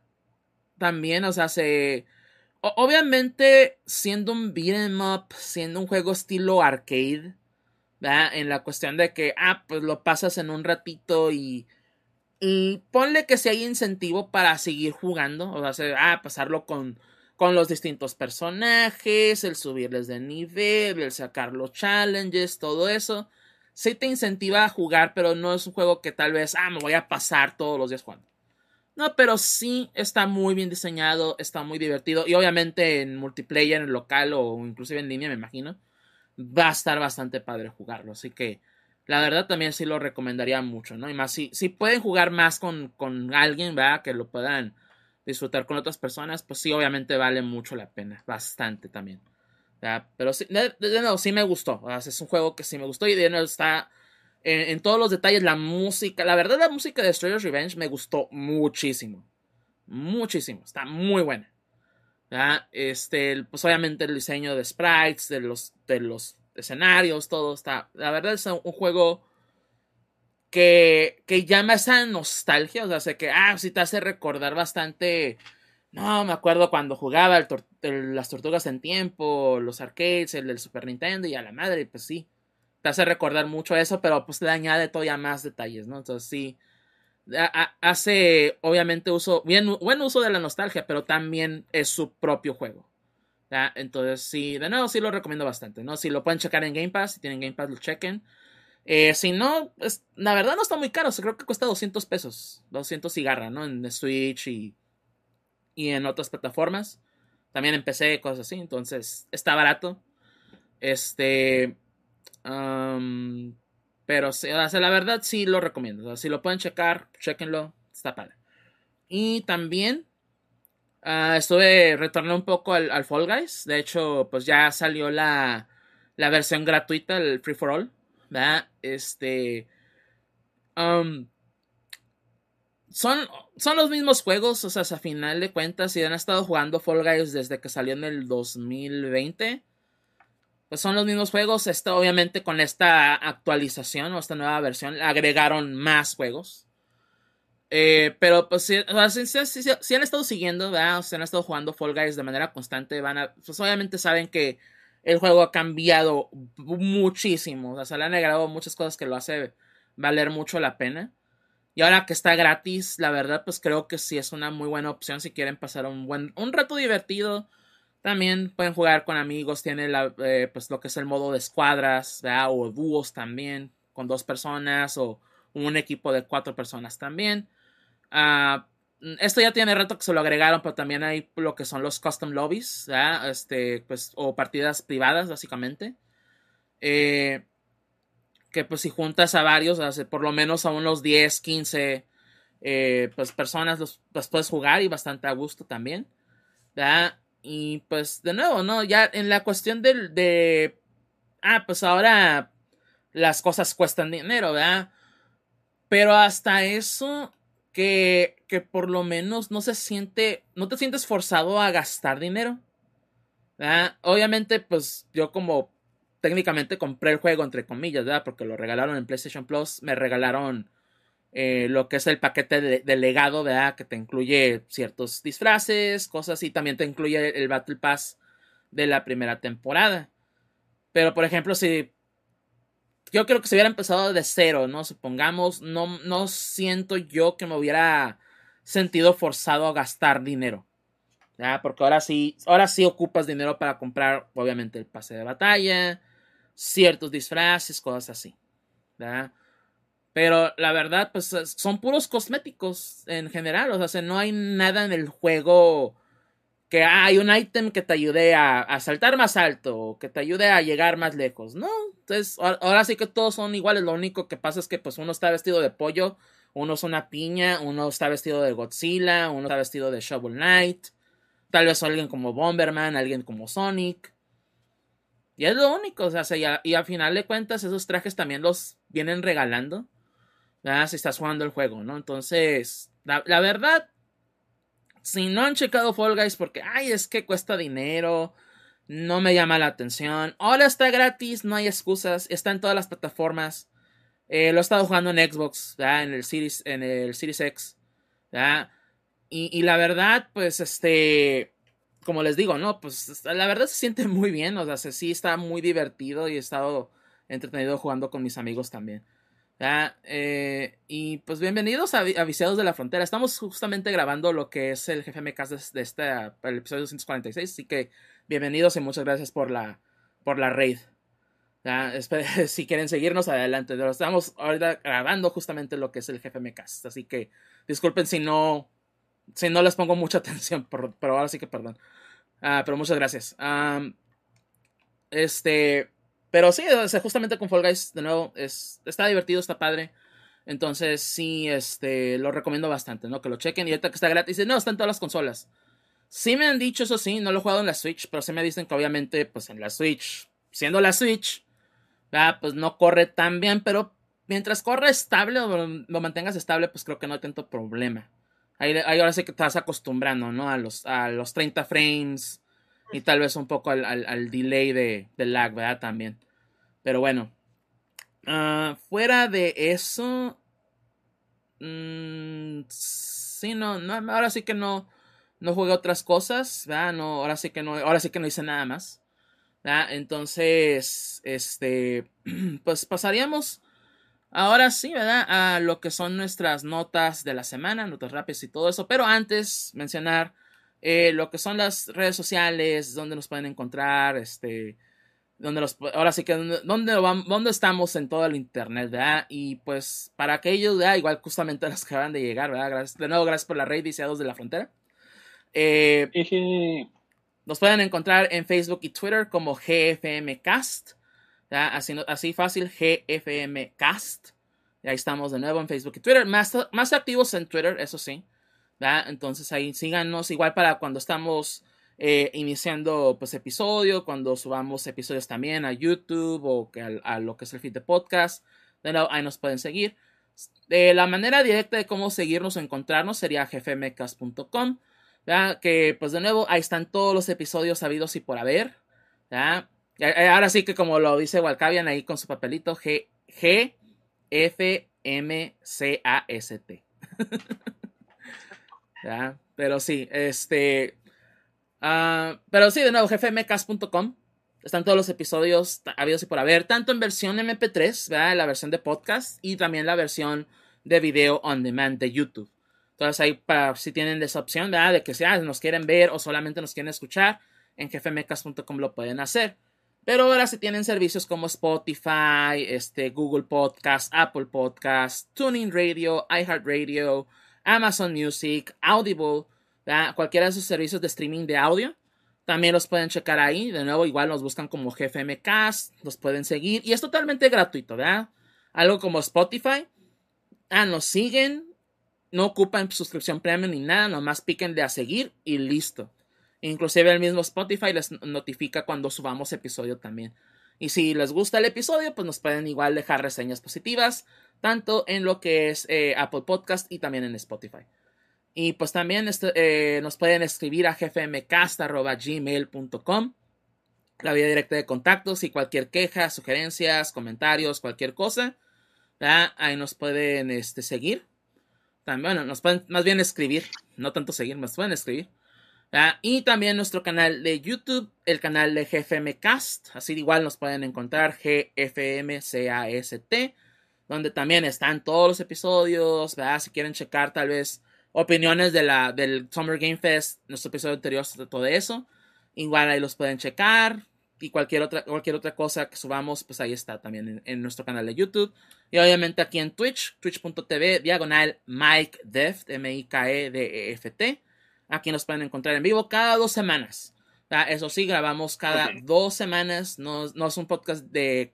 también, o sea, se... obviamente, siendo un beat'em up, siendo un juego estilo arcade, en la cuestión de que, ah, pues lo pasas en un ratito y, y ponle que si hay incentivo para seguir jugando, o sea, ah, pasarlo con, con los distintos personajes, el subirles de nivel, el sacar los challenges, todo eso. Sí te incentiva a jugar, pero no es un juego que tal vez, ah, me voy a pasar todos los días jugando. No, pero sí está muy bien diseñado, está muy divertido y obviamente en multiplayer, en local o inclusive en línea, me imagino va a estar bastante padre jugarlo. Así que la verdad también sí lo recomendaría mucho, ¿no? Y más si, si pueden jugar más con, con alguien, ¿verdad? Que lo puedan disfrutar con otras personas, pues sí, obviamente vale mucho la pena. Bastante también. Pero sí, de, nuevo, sí me gustó. Es un juego que sí me gustó y de nuevo está en, todos los detalles. La música, la verdad, la música de Stranger's Revenge me gustó muchísimo. Muchísimo. Está muy buena. Este, pues obviamente el diseño de sprites, de los, de los escenarios, todo está. La verdad es un juego que, que llama esa nostalgia. O sea, sé que, ah, sí te hace recordar bastante. No, me acuerdo cuando jugaba el las tortugas en tiempo, los arcades, el del Super Nintendo y a la madre, pues sí. Te hace recordar mucho eso, pero pues le añade todavía más detalles, ¿no? Entonces sí hace obviamente uso, bien, buen uso de la nostalgia, pero también es su propio juego. Entonces, sí, de nuevo, sí lo recomiendo bastante, ¿no? Si lo pueden checar en Game Pass, si tienen Game Pass, lo chequen. Eh, si no, es, la verdad no está muy caro, creo que cuesta 200 pesos, 200 cigarra, ¿no? En Switch y, y en otras plataformas. También en PC, cosas así, entonces está barato. Este, pero o sea, la verdad sí lo recomiendo. si lo pueden checar, chequenlo. Está padre. Y también uh, estuve retornando un poco al, Fall Guys. De hecho, pues ya salió la, la versión gratuita, el Free for All. Este. Son, son los mismos juegos, o sea, a final de cuentas, si han estado jugando Fall Guys desde que salió en el 2020, pues son los mismos juegos. Esto, obviamente, con esta actualización o esta nueva versión, agregaron más juegos. Eh, pero pues si, han estado siguiendo, ¿verdad? O si han estado jugando Fall Guys de manera constante, van a, pues obviamente saben que el juego ha cambiado muchísimo. O sea, le han agregado muchas cosas que lo hace valer mucho la pena. Y ahora que está gratis, la verdad, pues creo que sí es una muy buena opción si quieren pasar un buen, un rato divertido también pueden jugar con amigos, tiene eh, pues lo que es el modo de escuadras, o dúos también, con dos personas, o un equipo de cuatro personas también. Ah, esto ya tiene rato que se lo agregaron, pero también hay lo que son los custom lobbies, este, pues, o partidas privadas, básicamente. Eh, que pues si juntas a varios, por lo menos a unos 10, 15 eh, pues, personas los, los, puedes jugar y bastante a gusto también. Y pues de nuevo, ¿no? Ya en la cuestión del de... Ah, pues ahora las cosas cuestan dinero, ¿verdad? Pero hasta eso que, que por lo menos no se siente, no te sientes forzado a gastar dinero. ¿verdad? Obviamente, pues yo como técnicamente compré el juego entre comillas, ¿verdad? Porque lo regalaron en PlayStation Plus, me regalaron eh, lo que es el paquete de, legado, ¿verdad? Que te incluye ciertos disfraces, cosas y también te incluye el Battle Pass de la primera temporada. Pero, por ejemplo, si yo creo que si hubiera empezado de cero, ¿no? Supongamos, no, no siento yo que me hubiera sentido forzado a gastar dinero. ¿ya? Porque ahora sí, ahora sí ocupas dinero para comprar, obviamente, el pase de batalla, ciertos disfraces, cosas así. ¿ya? Pero la verdad, pues son puros cosméticos en general. O sea, no hay nada en el juego que hay un ítem que te ayude a, saltar más alto o que te ayude a llegar más lejos. No, entonces ahora sí que todos son iguales. Lo único que pasa es que pues uno está vestido de pollo, uno es una piña, uno está vestido de Godzilla, uno está vestido de Shovel Knight. Tal vez alguien como Bomberman, alguien como Sonic. Y es lo único, o sea, y al final de cuentas esos trajes también los vienen regalando. Si estás jugando el juego, ¿no? Entonces, la, verdad, si no han checado Fall Guys porque, ay, es que cuesta dinero, no me llama la atención. Ahora está gratis, no hay excusas, está en todas las plataformas. Eh, lo he estado jugando en Xbox, en el Series, en el Series X. Y, y, la verdad, pues, este, como les digo, ¿no? Pues la verdad se siente muy bien, o sea, sí está muy divertido y he estado entretenido jugando con mis amigos también. Eh, y pues bienvenidos a, a, de la Frontera. Estamos justamente grabando lo que es el GFMK de, de este el episodio 246. Así que bienvenidos y muchas gracias por la, por la raid. [laughs] si quieren seguirnos adelante. Estamos ahorita grabando justamente lo que es el GFMK. Así que disculpen si no, si no les pongo mucha [laughs] atención, pero, ahora sí que perdón. Ah, pero muchas gracias. este. Pero sí, justamente con Fall Guys, de nuevo, es, está divertido, está padre. Entonces, sí, este, lo recomiendo bastante, ¿no? Que lo chequen. Y ahorita que está gratis, no, está en todas las consolas. Sí me han dicho, eso sí, no lo he jugado en la Switch, pero sí me dicen que obviamente, pues en la Switch, siendo la Switch, pues no corre tan bien, pero mientras corre estable o lo mantengas estable, pues creo que no hay tanto problema. Ahí, ahora sí que te vas acostumbrando, ¿no? A los, a los 30 frames, y tal vez un poco al, al, delay de, lag, ¿verdad? También. Pero bueno. Ah, fuera de eso. Mmm, sí, no, no, ahora sí que no, no jugué otras cosas, ¿verdad? No, ahora sí que no, ahora sí que no hice nada más. ¿verdad? Entonces, este, [clears throat] pues pasaríamos ahora sí, ¿verdad? A lo que son nuestras notas de la semana, notas rápidas y todo eso. Pero antes, mencionar eh, lo que son las redes sociales, donde nos pueden encontrar, este, donde los, ahora sí que, donde, dónde estamos en todo el internet, ¿verdad? Y pues para aquellos, ¿verdad? Igual justamente [laughs] los que acaban de llegar, ¿verdad? Gracias, de nuevo, gracias por la red Viciados de la Frontera. Eh, nos pueden encontrar en Facebook y Twitter como GFMcast, ¿verdad? Así, así fácil, GFMcast. Y ahí estamos de nuevo en Facebook y Twitter, más, más activos en Twitter, eso sí. Entonces ahí síganos, igual para cuando estamos eh, iniciando pues episodio, cuando subamos episodios también a YouTube o que a, lo que es el feed de podcast, de nuevo, ahí nos pueden seguir. De la manera directa de cómo seguirnos o encontrarnos sería jefemecas.com, que pues de nuevo ahí están todos los episodios habidos y por haber. Ahora sí que como lo dice Walcavian ahí con su papelito, G, G F M C A S T. [laughs] Pero sí, este. Uh, pero sí, de nuevo, jefemecas.com. Están todos los episodios habidos y por haber, tanto en versión MP3, ¿verdad? la versión de podcast y también la versión de video on demand de YouTube. Entonces ahí para si tienen esa opción. De que si nos quieren ver o solamente nos quieren escuchar, en jefemecas.com lo pueden hacer. Pero ahora si tienen servicios como Spotify, este, Google Podcast, Apple Podcast, Tuning Radio, iHeartRadio, Amazon Music, Audible, cualquiera de esos servicios de streaming de audio. También los pueden checar ahí. De nuevo, igual nos buscan como GFMcast, los pueden seguir. Y es totalmente gratuito, ¿verdad? Algo como Spotify. Ah, nos siguen. No ocupan suscripción premium ni nada. Nomás piquen de a seguir y listo. Inclusive el mismo Spotify les notifica cuando subamos episodio también. Y si les gusta el episodio, pues nos pueden igual dejar reseñas positivas tanto en lo que es eh, Apple Podcast y también en Spotify. Y pues también eh, nos pueden escribir a gfmcast.gmail.com la vía directa de contactos y cualquier queja, sugerencias, comentarios, cualquier cosa. Ahí nos pueden este, seguir. También, bueno, nos pueden más bien escribir, no tanto seguir, nos pueden escribir. Y también nuestro canal de YouTube, el canal de GFM Cast, así igual nos pueden encontrar GFMCAST, donde también están todos los episodios, Si quieren checar tal vez opiniones de la, del Summer Game Fest, nuestro episodio anterior de todo eso, igual ahí los pueden checar, y cualquier otra, cualquier otra cosa que subamos, pues ahí está también en, nuestro canal de YouTube. Y obviamente aquí en Twitch, twitch.tv, diagonal Mike Deft, M-I-K-E-D-E-F-T. Aquí nos pueden encontrar en vivo cada dos semanas. Eso sí, grabamos cada dos semanas. No, no, es un podcast de,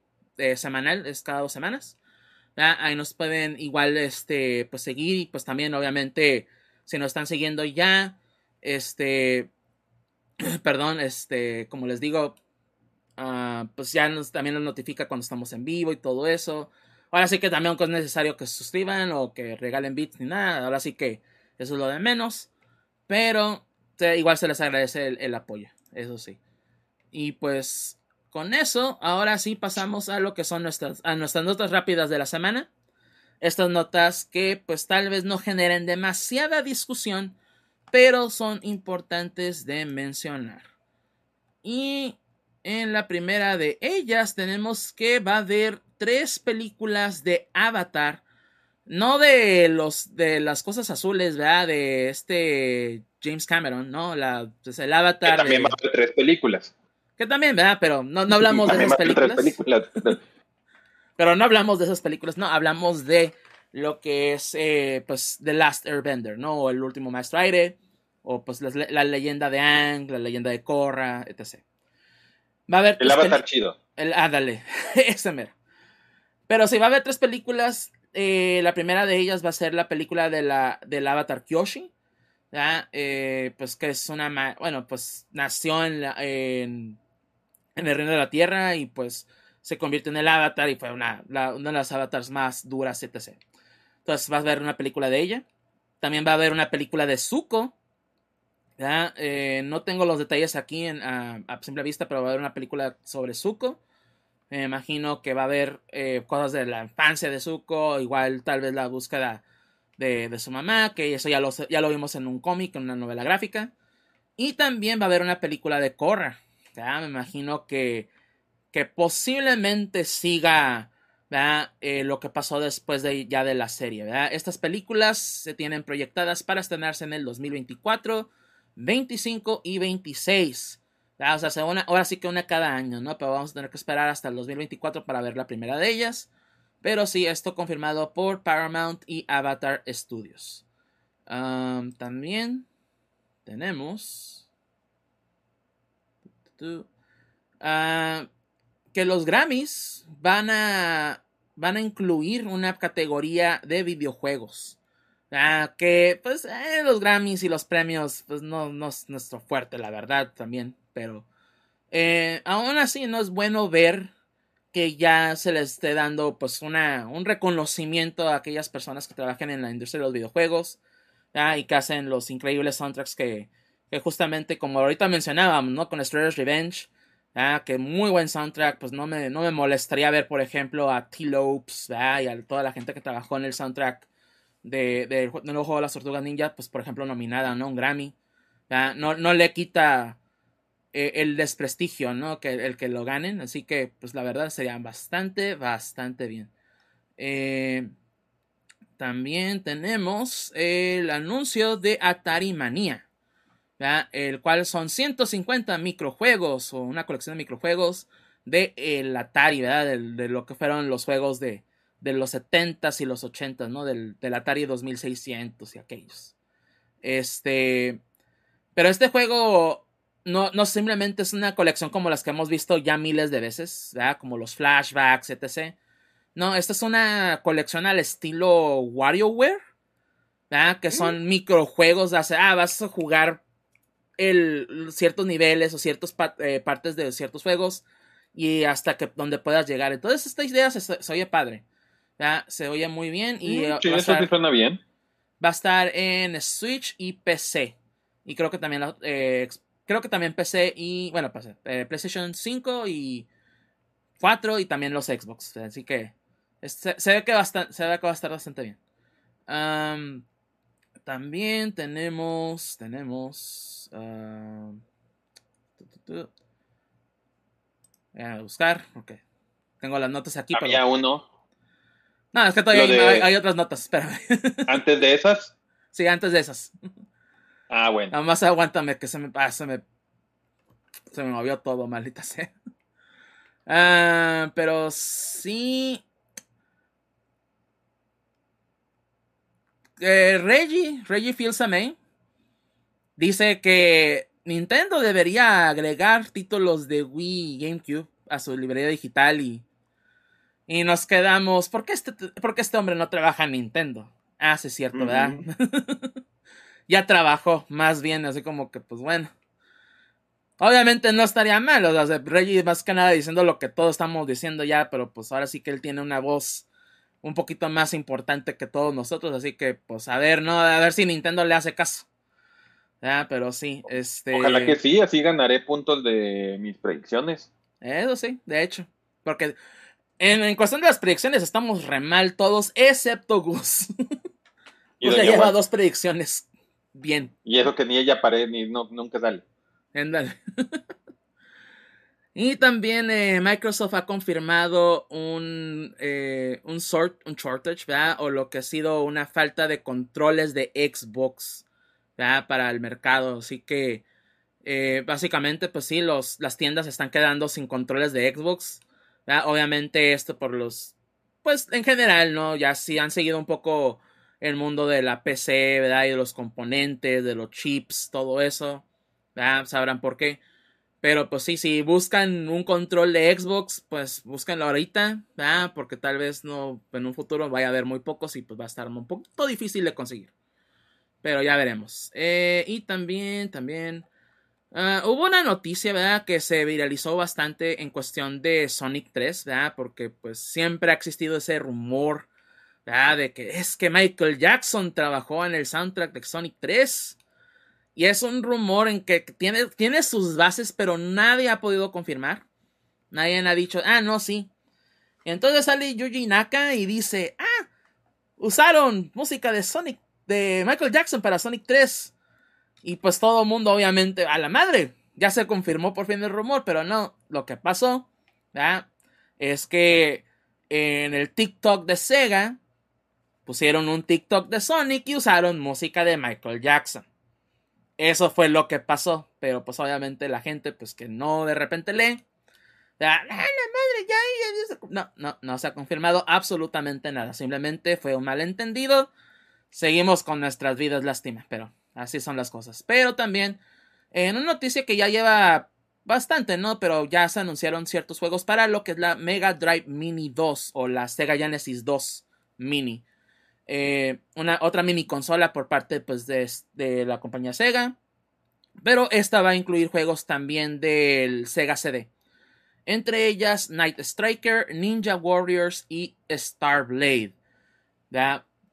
semanal, es cada dos semanas. Ahí nos pueden igual este, pues seguir y pues también obviamente si nos están siguiendo ya, este, [clears throat] perdón, este, como les digo, Ah, pues ya nos, también nos notifica cuando estamos en vivo y todo eso. Ahora sí que también es necesario que se suscriban o que regalen bits ni nada. Ahora sí que eso es lo de menos. Pero igual se les agradece el, apoyo. Eso sí. Y pues con eso, ahora sí pasamos a lo que son nuestras, a nuestras notas rápidas de la semana. Estas notas que pues tal vez no generen demasiada discusión, pero son importantes de mencionar. Y en la primera de ellas tenemos que va a haber tres películas de Avatar. No de los de las cosas azules, ¿verdad? De este James Cameron, ¿no? La, pues el Avatar. Que también va a haber tres películas. Que también, ¿verdad? Pero no, no hablamos de esas películas. [laughs] Pero no hablamos de esas películas, no, hablamos de lo que es, eh, pues, The Last Airbender, ¿no? O El último maestro aire, o pues la, la leyenda de Ang, la leyenda de Korra, etc. Va a haber. El Avatar chido. El, ah, dale. [laughs] Ese mero. Pero sí, va a haber tres películas. Eh, la primera de ellas va a ser la película de la, del Avatar Kyoshi. Eh, pues que es una. Bueno, pues nació en, en, el reino de la tierra y pues se convierte en el Avatar y fue una, una de las avatars más duras, etc. Entonces va a haber una película de ella. También va a haber una película de Zuko, eh, no tengo los detalles aquí en, a, simple vista, pero va a haber una película sobre Zuko. Me imagino que va a haber eh, cosas de la infancia de Zuko, igual tal vez la búsqueda de, su mamá, que eso ya lo, ya lo vimos en un cómic, en una novela gráfica. Y también va a haber una película de Korra. Me imagino que, que posiblemente siga eh, lo que pasó después de, ya de la serie. Estas películas se tienen proyectadas para estrenarse en el 2024 25 y 26. O sea, ahora sí que una cada año, ¿no? Pero vamos a tener que esperar hasta el 2024 para ver la primera de ellas. Pero sí, esto confirmado por Paramount y Avatar Studios. también tenemos ah, que los Grammys van a, van a incluir una categoría de videojuegos. Ah, que pues eh, los Grammys y los premios, pues no, no es nuestro fuerte, la verdad, también. Pero eh, aún así no es bueno ver que ya se les esté dando pues una, un reconocimiento a aquellas personas que trabajan en la industria de los videojuegos y que hacen los increíbles soundtracks que, que justamente como ahorita mencionábamos, ¿no? Con Strader's Revenge, que muy buen soundtrack, pues no me, no me molestaría ver, por ejemplo, a T-Lopes y a toda la gente que trabajó en el soundtrack de, de, nuevo juego de las tortugas ninja, pues por ejemplo nominada, ¿no? Un Grammy. No, no le quita eh, el desprestigio, ¿no? Que el que lo ganen. Así que, pues la verdad sería bastante, bastante bien. Eh, también tenemos el anuncio de Atari Manía. El cual son 150 microjuegos o una colección de microjuegos de el Atari, ¿verdad? de lo que fueron los juegos de, de los 70s y los 80s, ¿no? Del, Atari 2600 y aquellos. Este. Pero este juego no, no simplemente es una colección como las que hemos visto ya miles de veces, ¿verdad? Como los flashbacks, etc. No, esta es una colección al estilo WarioWare, ¿verdad? Que son microjuegos de hacer, ah, vas a jugar el, ciertos niveles o ciertas eh, partes de ciertos juegos y hasta que donde puedas llegar. Entonces esta idea se, se oye padre. Se oye muy bien y mm, va, a estar, bien. va a estar en Switch y PC. Y creo que también eh, creo que también PC y bueno, PC, eh, PlayStation 5 y 4 y también los Xbox. Así que Se, ve que bastante, se ve que va a estar bastante bien. también tenemos. Tenemos. voy a buscar. Ok. Tengo las notas aquí. Había uno. No, es que todavía hay, otras notas. Espérame. [laughs] ¿Antes de esas? Sí, antes de esas. Ah, bueno. Nada más aguántame que se me. Ah, se me. Se me movió todo, maldita sea. Ah, pero sí. Eh, Reggie, Reggie Fils-Aimé, dice que Nintendo debería agregar títulos de Wii y GameCube a su librería digital y, y nos quedamos. ¿por qué, este, este hombre no trabaja en Nintendo? Ah, sí, es cierto, ¿verdad? [laughs] ya trabajó, más bien, así como que, pues bueno. Obviamente no estaría mal, o sea, Reggie más que nada diciendo lo que todos estamos diciendo ya, pero pues ahora sí que él tiene una voz un poquito más importante que todos nosotros, así que pues a ver, ¿no? A ver si Nintendo le hace caso. Ah, pero sí, este... Ojalá que sí, así ganaré puntos de mis predicciones. Eso sí, de hecho, porque en, cuestión de las predicciones estamos re mal todos, excepto Gus. Gus [laughs] ya lleva dos predicciones bien. Y eso que ni ella paré, ni no, nunca sale. [laughs] y también eh, Microsoft ha confirmado un, eh, un, sort, un shortage, ¿verdad? O lo que ha sido una falta de controles de Xbox, ¿verdad? Para el mercado. Así que, eh, básicamente, pues sí, los, las tiendas están quedando sin controles de Xbox. Obviamente esto por los, pues en general, ¿no? Ya sí han seguido un poco el mundo de la PC, ¿verdad? Y de los componentes, de los chips, todo eso. Sabrán por qué. Pero pues sí, si buscan un control de Xbox, pues búsquenlo ahorita, Porque tal vez no, en un futuro vaya a haber muy pocos y pues va a estar un poquito difícil de conseguir. Pero ya veremos. Eh, y también, también, ah, hubo una noticia, ¿verdad? Que se viralizó bastante en cuestión de Sonic 3, ¿verdad? Porque pues siempre ha existido ese rumor, ¿verdad? De que es que Michael Jackson trabajó en el soundtrack de Sonic 3. Y es un rumor en que tiene, tiene sus bases, pero nadie ha podido confirmar. Nadie ha dicho, ah, no, sí. entonces sale Yuji Naka y dice, ah, usaron música de Sonic, de Michael Jackson para Sonic 3. Y pues todo el mundo, obviamente, a la madre. Ya se confirmó por fin el rumor, pero no. Lo que pasó, Es que en el TikTok de Sega pusieron un TikTok de Sonic y usaron música de Michael Jackson. Eso fue lo que pasó, pero pues obviamente la gente pues que no de repente lee. Ah, la madre, No, no, no se ha confirmado absolutamente nada. Simplemente fue un malentendido. Seguimos con nuestras vidas, lástima, pero así son las cosas. Pero también, en una noticia que ya lleva bastante, ¿no? Pero ya se anunciaron ciertos juegos para lo que es la Mega Drive Mini 2 o la Sega Genesis 2 Mini. Eh, una otra mini consola por parte pues, de, la compañía Sega. Pero esta va a incluir juegos también del Sega CD. Entre ellas Night Striker, Ninja Warriors y Star Blade.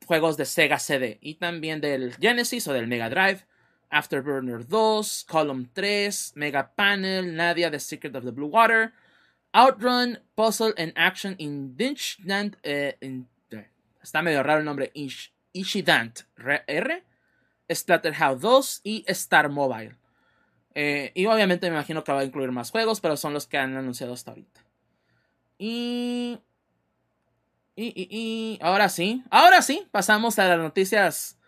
Juegos de Sega CD. Y también del Genesis o del Mega Drive. Afterburner 2, Column 3, Mega Panel, Nadia The Secret of the Blue Water, Outrun, Puzzle and Action in eh, in Está medio raro el nombre. Ish, Ishidant R. Splatterhouse 2 y Star Mobile. Eh, y obviamente me imagino que va a incluir más juegos, pero son los que han anunciado hasta ahorita. Y, y, y, ahora sí, ahora sí, pasamos a las noticias,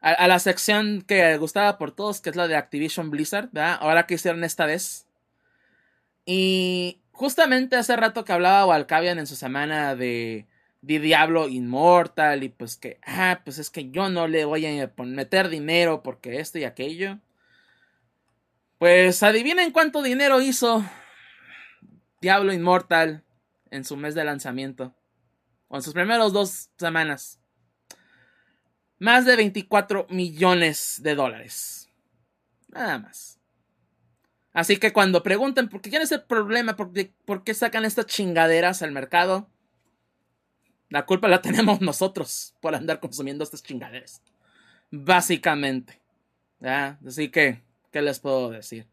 a, la sección que gustaba por todos, que es la de Activision Blizzard, ¿verdad? Ahora que hicieron esta vez. Y justamente hace rato que hablaba Walcavian en su semana de de Diablo Inmortal y pues que, ah, pues es que yo no le voy a meter dinero porque esto y aquello. Pues adivinen cuánto dinero hizo Diablo Inmortal en su mes de lanzamiento. O en sus primeros dos semanas. Más de 24 millones de dólares. Nada más. Así que cuando pregunten por qué es el problema, por qué sacan estas chingaderas al mercado, la culpa la [laughs] tenemos nosotros por andar consumiendo estas chingaderas. Básicamente. Así que, ¿qué les puedo decir?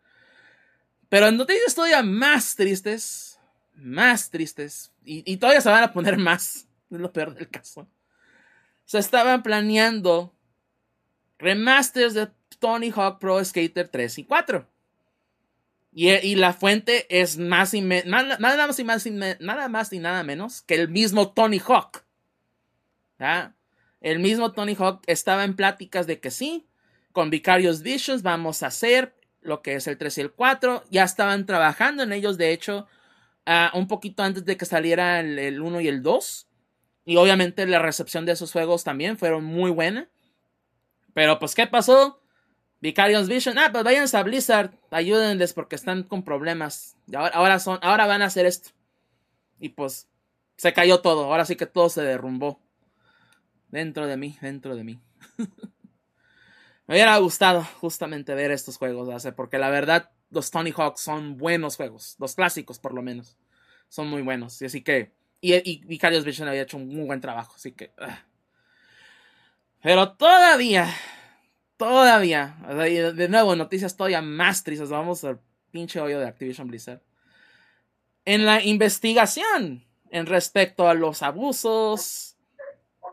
Pero en noticias todavía más tristes, más tristes, y, todavía se van a poner más [laughs] Es lo peor del caso. Se estaban planeando remasters de Tony Hawk Pro Skater 3 y 4. Y, la fuente es más y nada, más y nada más y nada menos que el mismo Tony Hawk. El mismo Tony Hawk estaba en pláticas de que sí, con Vicarious Visions vamos a hacer lo que es el 3 y el 4. Ya estaban trabajando en ellos, de hecho, ah, un poquito antes de que saliera el, el 1 y el 2. Y obviamente la recepción de esos juegos también fueron muy buena. Pero pues, ¿qué pasó? Vicarious Vision, ah, pues váyanse a Blizzard, ayúdenles porque están con problemas. ahora, son, ahora van a hacer esto. Y pues se cayó todo, ahora sí que todo se derrumbó. Dentro de mí, dentro de mí. [laughs] Me hubiera gustado justamente ver estos juegos, porque la verdad los Tony Hawk son buenos juegos, los clásicos por lo menos. Son muy buenos, y así que... Y, y Vicarious Vision había hecho un muy buen trabajo, así que... Ah. Pero todavía Todavía. De nuevo, noticias todavía más tristes. Vamos al pinche hoyo de Activision Blizzard. En la investigación en respecto a los abusos,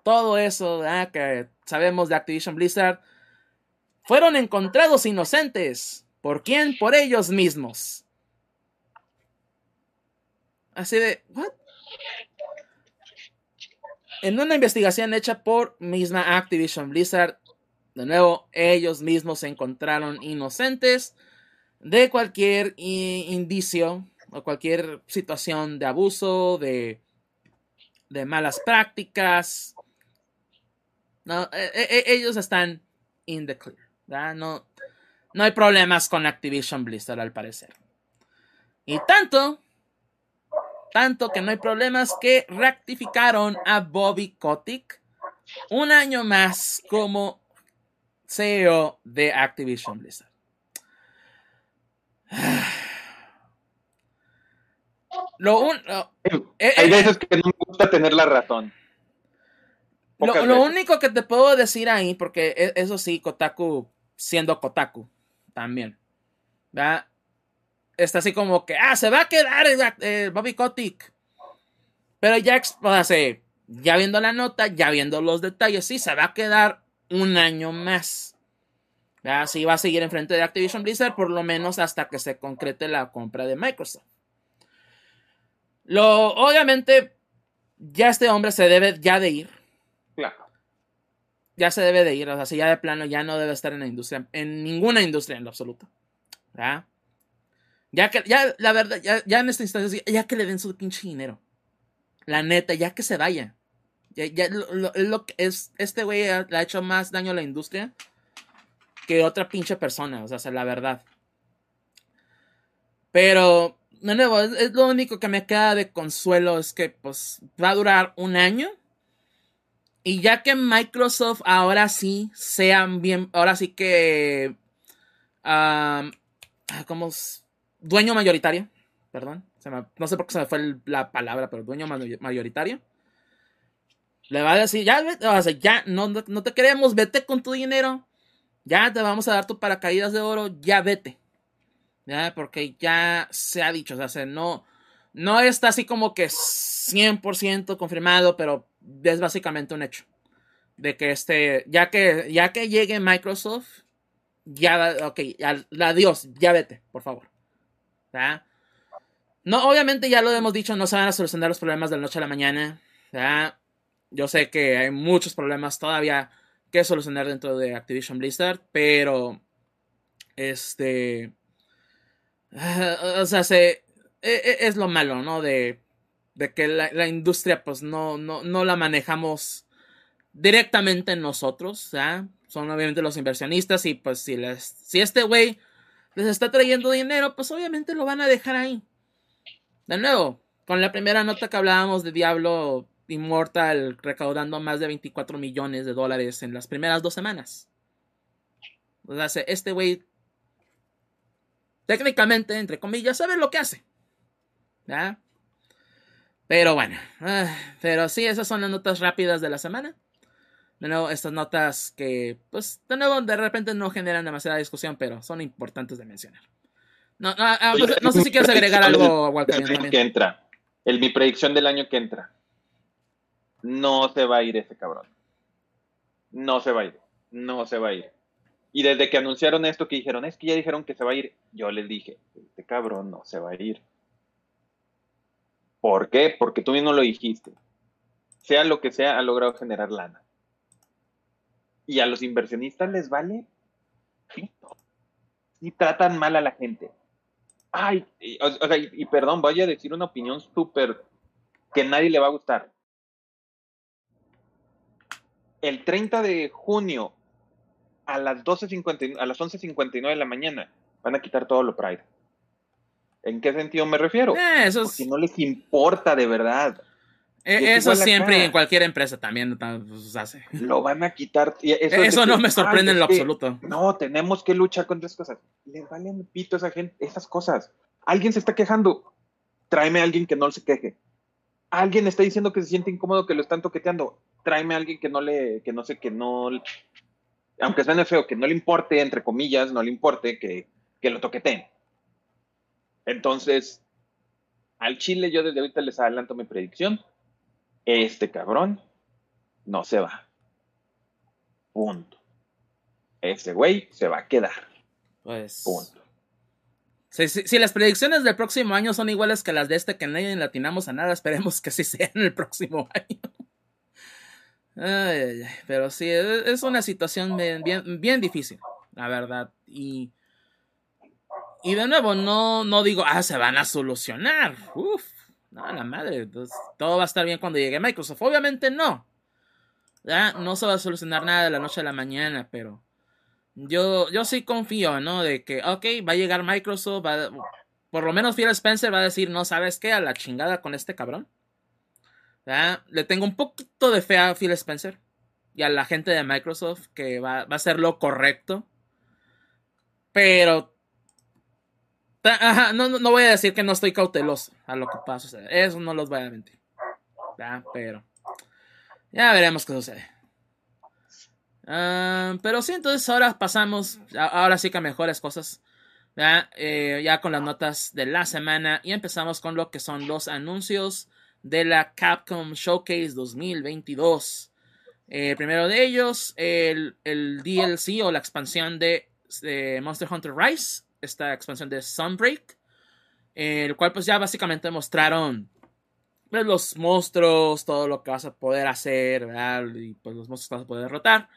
todo eso que sabemos de Activision Blizzard, fueron encontrados inocentes. ¿Por quién? Por ellos mismos. Así de, ¿what? En una investigación hecha por misma Activision Blizzard, de nuevo, ellos mismos se encontraron inocentes de cualquier indicio o cualquier situación de abuso, de, de malas prácticas. No, e, e, e, ellos están in the clear. No, no hay problemas con Activision Blizzard al parecer. Y tanto, tanto que no hay problemas que rectificaron a Bobby Kotick un año más como CEO de Activision Blizzard. [sighs] Lo eh, Hay eh, veces que no me gusta tener la razón. Lo, único que te puedo decir ahí, porque e, eso sí, Kotaku siendo Kotaku también. ¿verdad? Está así como que, ah, se va a quedar eh, Bobby Kotick. Pero ya, ya viendo la nota, ya viendo los detalles, sí, se va a quedar un año más. Así va a seguir enfrente de Activision Blizzard por lo menos hasta que se concrete la compra de Microsoft. Lo, obviamente, ya este hombre se debe ya de ir. Claro. Ya se debe de ir. O sea, si ya de plano ya no debe estar en la industria, en ninguna industria en lo absoluto. Ya que, ya, la verdad, ya, en esta instancia, ya que le den su pinche dinero. La neta, ya que se vaya. Ya, lo, es, este güey le ha hecho más daño a la industria que otra pinche persona, o sea, la verdad. Pero, de nuevo, es, lo único que me queda de consuelo es que, pues, va a durar un año. Y ya que Microsoft ahora sí sean bien, ahora sí que, ah, como dueño mayoritario, perdón, no sé por qué se me fue la palabra, pero dueño mayoritario le va a decir, ya, o ya, no, no te queremos, vete con tu dinero. Ya te vamos a dar tu paracaídas de oro, ya vete. Ya, porque ya se ha dicho, o sea, no, no está así como que 100% confirmado, pero es básicamente un hecho. De que este, ya que, ya que llegue Microsoft, ya, ok, adiós, ya vete, por favor. ¿Ya? No, obviamente ya lo hemos dicho, no se van a solucionar los problemas de la noche a la mañana. ¿ya? Yo sé que hay muchos problemas todavía que solucionar dentro de Activision Blizzard, pero este [sighs] o sea, se, e, e, es lo malo, ¿no? De, de que la, industria pues no, no, no la manejamos directamente nosotros, ¿ya? Son obviamente los inversionistas y pues si, les, si este güey les está trayendo dinero, pues obviamente lo van a dejar ahí. De nuevo, con la primera nota que hablábamos de Diablo Immortal recaudando más de 24 millones de dólares en las primeras dos semanas. O sea, este güey técnicamente, entre comillas, sabe lo que hace. Pero bueno, ah, pero sí, esas son las notas rápidas de la semana. De nuevo, estas notas que, pues, de nuevo, de repente no generan demasiada discusión, pero son importantes de mencionar. No, no, ah, pues, sé si quieres agregar algo, Walter. El, que entra. El, mi predicción del año que entra. No se va a ir ese cabrón. No se va a ir. No se va a ir. Y desde que anunciaron esto, que dijeron, es que ya dijeron que se va a ir, yo les dije, este cabrón no se va a ir. ¿Por qué? Porque tú mismo lo dijiste. Sea lo que sea, ha logrado generar lana. Y a los inversionistas les vale Y tratan mal a la gente. Ay, o, sea, y, perdón, voy a decir una opinión súper que nadie le va a gustar. El 30 de junio a las 12.59, a las 11.59 de la mañana van a quitar todo lo Pride. ¿En qué sentido me refiero? Eh, eso Porque no les importa de verdad. Eh, eso siempre en cualquier empresa también pues, hace. Lo van a quitar. Eso, no me sorprende en lo absoluto. No, tenemos que luchar contra esas cosas. Le valen pito a esa gente, esas cosas. Alguien se está quejando. Tráeme a alguien que no se queje. Alguien está diciendo que se siente incómodo que lo están toqueteando. Tráeme a alguien que no le, que no sé, que no, aunque suene feo, que no le importe, entre comillas, no le importe que, que lo toqueteen. Entonces, al Chile yo desde ahorita les adelanto mi predicción. Este cabrón no se va. Punto. Ese güey se va a quedar. Pues. Punto. Si, las predicciones del próximo año son iguales que las de este, que nadie latinamos a nada, esperemos que sí sean el próximo año. Pero sí, e, es una situación bien, bien, difícil, la verdad. Y, y de nuevo, no, no digo, ah, se van a solucionar. Uf, no, la madre, pues, todo va a estar bien cuando llegue Microsoft. Obviamente no. No se va a solucionar nada de la noche a la mañana, pero yo, yo sí confío, ¿no? De que, ok, va a llegar Microsoft, va, por lo menos Phil Spencer va a decir, no, ¿sabes qué? A la chingada con este cabrón. Le tengo un poquito de fe a Phil Spencer y a la gente de Microsoft que va, a ser lo correcto. Pero no, no, voy a decir que no estoy cauteloso a lo que pasa. eso no los voy a mentir. Pero ya veremos qué sucede. Ah, pero sí, entonces ahora pasamos. Ahora sí que mejores cosas. Eh, ya con las notas de la semana. Y empezamos con lo que son los anuncios de la Capcom Showcase 2022. El eh, primero de ellos, el, DLC o la expansión de, Monster Hunter Rise, esta expansión de Sunbreak, el cual pues ya básicamente mostraron pues, los monstruos, todo lo que vas a poder hacer, y pues los monstruos que vas a poder derrotar.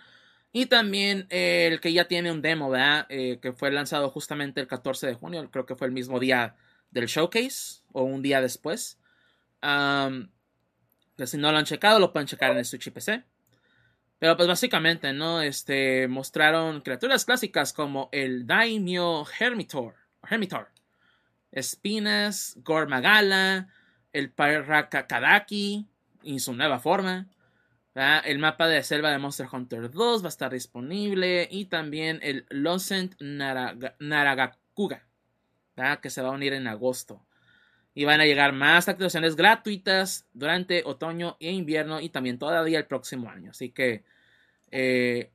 Y también el que ya tiene un demo, ¿verdad? Eh, que fue lanzado justamente el 14 de junio, creo que fue el mismo día del showcase, o un día después si no lo han checado, lo pueden checar en el y PC. Pero pues básicamente, ¿no? Este, mostraron criaturas clásicas como el Daimyo Hermitor, Hermitor Espinas, Gormagala, el Paraka Kadaki en su nueva forma. El mapa de selva de Monster Hunter 2 va a estar disponible. Y también el Losent Naragakuga, que se va a unir en agosto. Y van a llegar más actualizaciones gratuitas durante otoño e invierno y también todavía el próximo año. Así que eh,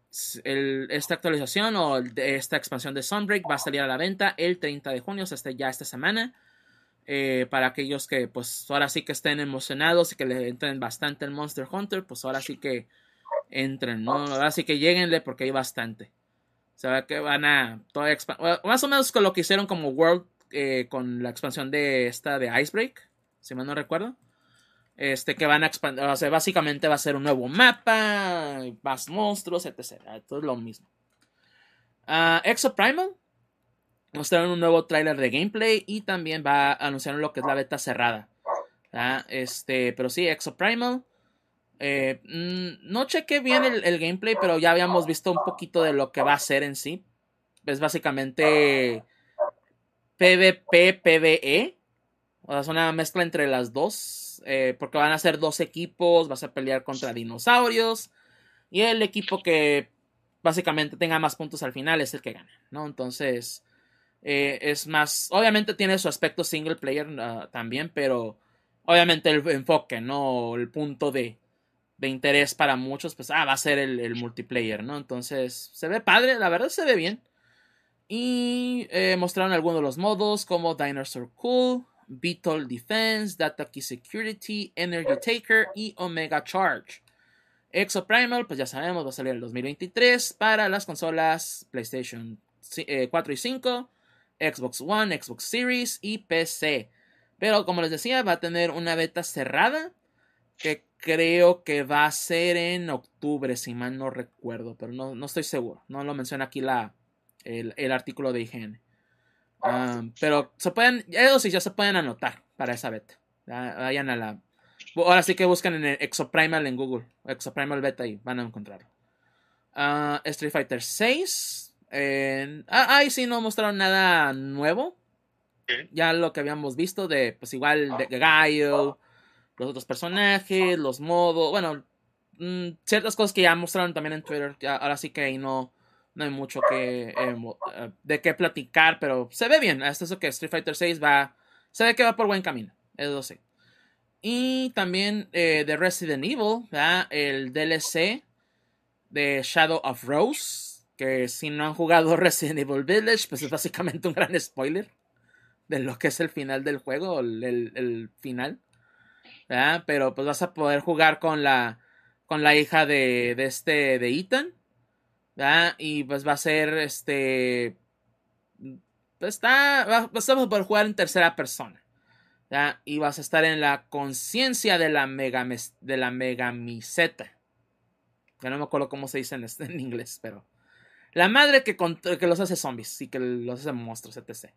esta actualización o esta expansión de Sunbreak va a salir a la venta el 30 de junio, o sea, este, ya esta semana. Eh, para aquellos que pues ahora sí que estén emocionados y que le entren bastante el Monster Hunter, pues ahora sí que entren, ¿no? Ahora sí que lleguenle porque hay bastante. O sea, que van a... más o menos con lo que hicieron como World eh, con la expansión de esta de Icebreak, si mal no recuerdo. Este, que van a expandir, o sea, básicamente va a ser un nuevo mapa, más monstruos, etc. Todo es lo mismo. Uh, Exo Primal mostraron un nuevo tráiler de gameplay y también va a anunciar lo que es la beta cerrada. Este, pero sí, Exo Primal. Eh, mm, no chequé bien el, el, gameplay, pero ya habíamos visto un poquito de lo que va a ser en sí. Es básicamente PvP, PvE. O sea, es una mezcla entre las dos. Eh, porque van a ser dos equipos. Vas a pelear contra dinosaurios. Y el equipo que básicamente tenga más puntos al final es el que gana. ¿no? Entonces. Eh, es más. Obviamente tiene su aspecto single player ah, también. Pero. Obviamente el enfoque, ¿no? El punto de, de interés para muchos. Pues ah, va a ser el, el multiplayer, ¿no? Entonces. Se ve padre. La verdad se ve bien. Y eh, mostraron algunos de los modos como Dinosaur Cool, Beetle Defense, Data Key Security, Energy Taker y Omega Charge. Exoprimal, pues ya sabemos, va a salir el 2023 para las consolas PlayStation 4 eh, y 5, Xbox One, Xbox Series y PC. Pero como les decía, va a tener una beta cerrada que creo que va a ser en octubre, si mal no recuerdo, pero no, no estoy seguro. No lo menciona aquí la, el, artículo de higiene. Ah, pero se pueden, eso sí, ya se pueden anotar para esa beta. Vayan a la. Ahora sí que buscan en Exoprimal en Google. Exoprimal Beta y van a encontrarlo. Uh, Street Fighter 6. Ah, ahí sí no mostraron nada nuevo. Ya lo que habíamos visto de, pues igual, de, de Gaio, los otros personajes, los modos, bueno, mm, ciertas cosas que ya mostraron también en Twitter. ahora sí que ahí no, no hay mucho que, eh, eh, de qué platicar, pero se ve bien. Hasta eso que Street Fighter 6 va, se ve que va por buen camino, eso sí. Y también eh, de Resident Evil, el DLC de Shadow of Rose, que si no han jugado [laughs] Resident Evil Village, pues es básicamente un gran spoiler de lo que es el final del juego, el, el final. Pero pues vas a poder jugar con la, con la hija de, de este, de Ethan, Y pues va a ser, este, pues está, vas a poder jugar en tercera persona, Y vas a estar en la conciencia de la mega, de la megamiseta. Ya no me acuerdo cómo se dice en, este, en inglés, pero la madre que, que los hace zombies y que los hace monstruos, etc.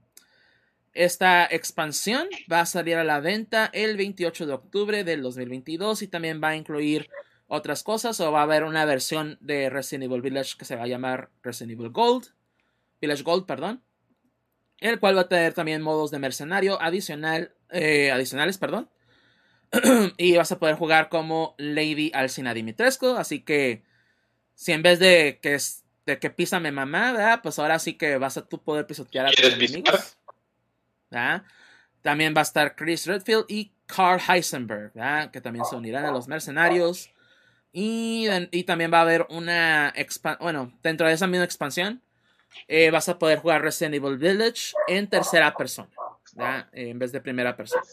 Esta expansión va a salir a la venta el 28 de octubre del 2022 y también va a incluir otras cosas o va a haber una versión de Resident Evil Village que se va a llamar Resident Evil Gold, Village Gold, perdón, el cual va a tener también modos de mercenario adicional, eh, adicionales, perdón, [clears throat] y vas a poder jugar como Lady Alcina Dimitrescu, así que si en vez de que, de que písame mamá, pues ahora sí que vas a tú poder pisotear a tus enemigos. También va a estar Chris Redfield y Carl Heisenberg, que también se unirán a los mercenarios. Y, también va a haber una bueno, dentro de esa misma expansión, eh, vas a poder jugar Resident Evil Village en tercera persona, en vez de primera persona.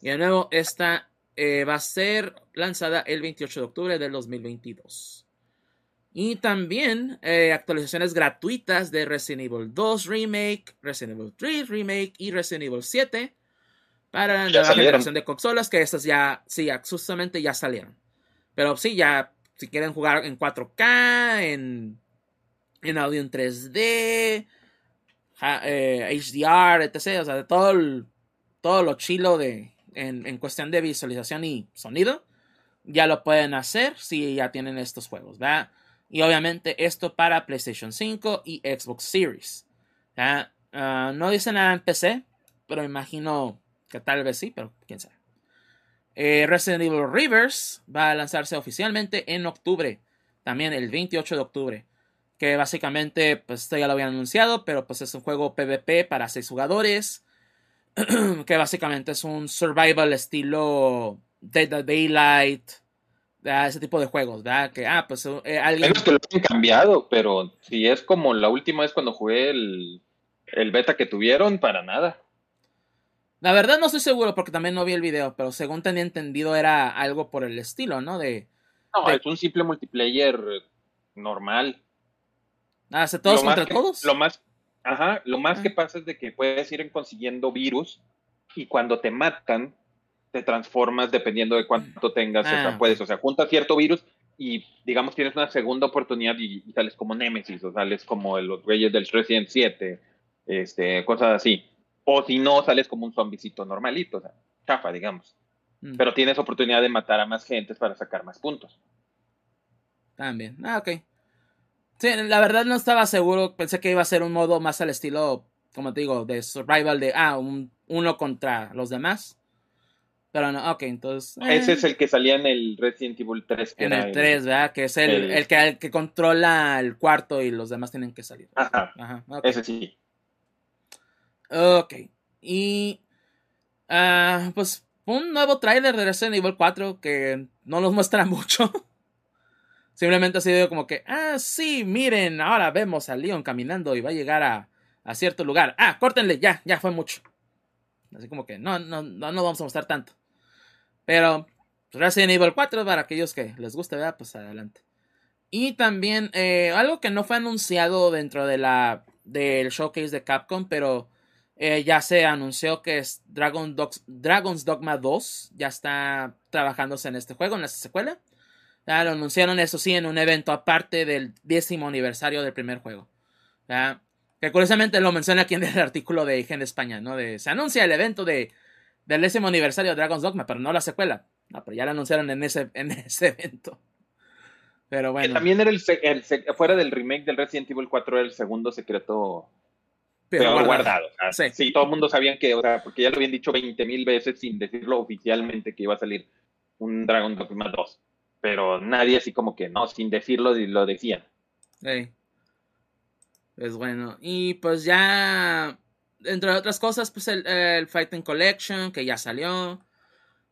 Y de nuevo, esta eh, va a ser lanzada el 28 de octubre del 2022. Y también eh, actualizaciones gratuitas de Resident Evil 2 Remake, Resident Evil 3 Remake y Resident Evil 7 para la generación de consolas, que estas ya, sí, justamente ya salieron. Pero sí, ya, si quieren jugar en 4K, en, en audio en 3D, HDR, eh, etc. O sea, de todo, todo lo chilo de, en, en cuestión de visualización y sonido, ya lo pueden hacer si ya tienen estos juegos, ¿verdad? Y obviamente esto para PlayStation 5 y Xbox Series. Ah, no dice nada en PC, pero imagino que tal vez sí, pero quién sabe. Eh, Resident Evil Rivers va a lanzarse oficialmente en octubre, también el 28 de octubre. Que básicamente, pues esto ya lo habían anunciado, pero pues es un juego PvP para 6 jugadores. [clears throat] que básicamente es un survival estilo Dead Daylight, ese tipo de juegos, ah, pues eh, que lo han cambiado, pero si es como la última vez cuando jugué el, beta que tuvieron, para nada. La verdad no estoy seguro porque también no vi el video, pero según tenía entendido era algo por el estilo, ¿no? De, no, es un simple multiplayer normal. Ah, ¿se todos contra todos? Lo más, ajá, lo más ah. que pasa es de que puedes ir consiguiendo virus y cuando te matan, te transformas dependiendo de cuánto tengas. O sea, ah. puedes, o sea, juntas cierto virus y digamos tienes una segunda oportunidad y, sales como Nemesis o sales como los reyes del Resident 7, este, cosas así. O si no, sales como un zombicito normalito, o sea, chafa, digamos. Mm. Pero tienes oportunidad de matar a más gente para sacar más puntos. También. Ah, ok. Sí, la verdad no estaba seguro. Pensé que iba a ser un modo más al estilo, como te digo, de survival de, ah, un, uno contra los demás. Pero no, ok, entonces. Ese es eh. el que salía en el Resident Evil 3. en el 3, ¿verdad? Que es el, el, que, el, que, controla el cuarto y los demás tienen que salir. Ajá. Ajá Ese sí. Ok. Y. Uh, pues un nuevo tráiler de Resident Evil 4 que no nos muestra [laughs] mucho. Simplemente ha sido como que, ah, sí, miren, ahora vemos a Leon caminando y va a llegar a, a cierto lugar. Ah, córtenle, ya, ya fue mucho. Así como que no, no, no, no vamos a mostrar tanto. Pero pues, Resident Evil 4, para aquellos que les guste, ¿verdad? Pues adelante. Y también eh, algo que no fue anunciado dentro de la del showcase de Capcom, pero eh, ya se anunció que es Dragon Dragon's Dogma 2 ya está trabajándose en este juego, en la secuela. Ya lo anunciaron, eso sí, en un evento aparte del décimo aniversario del primer juego. Que curiosamente lo menciona aquí en el [laughs] artículo de Gen España, ¿no? De, se anuncia el evento de, del décimo aniversario de Dragon's Dogma, pero no la secuela. No, pero ya lo anunciaron en ese, en [laughs] ese evento. Pero bueno. también era el, fuera del remake del Resident Evil 4 era el segundo secreto pero guardado. sí. todo el mundo sabía que, o sea, porque ya lo habían dicho 20 mil veces sin decirlo oficialmente que iba a salir un Dragon Dogma 2. Pero nadie así como que no, sin decirlo lo decían. Sí. Es bueno. Y pues ya, entre otras cosas, pues el, el Fighting Collection que ya salió.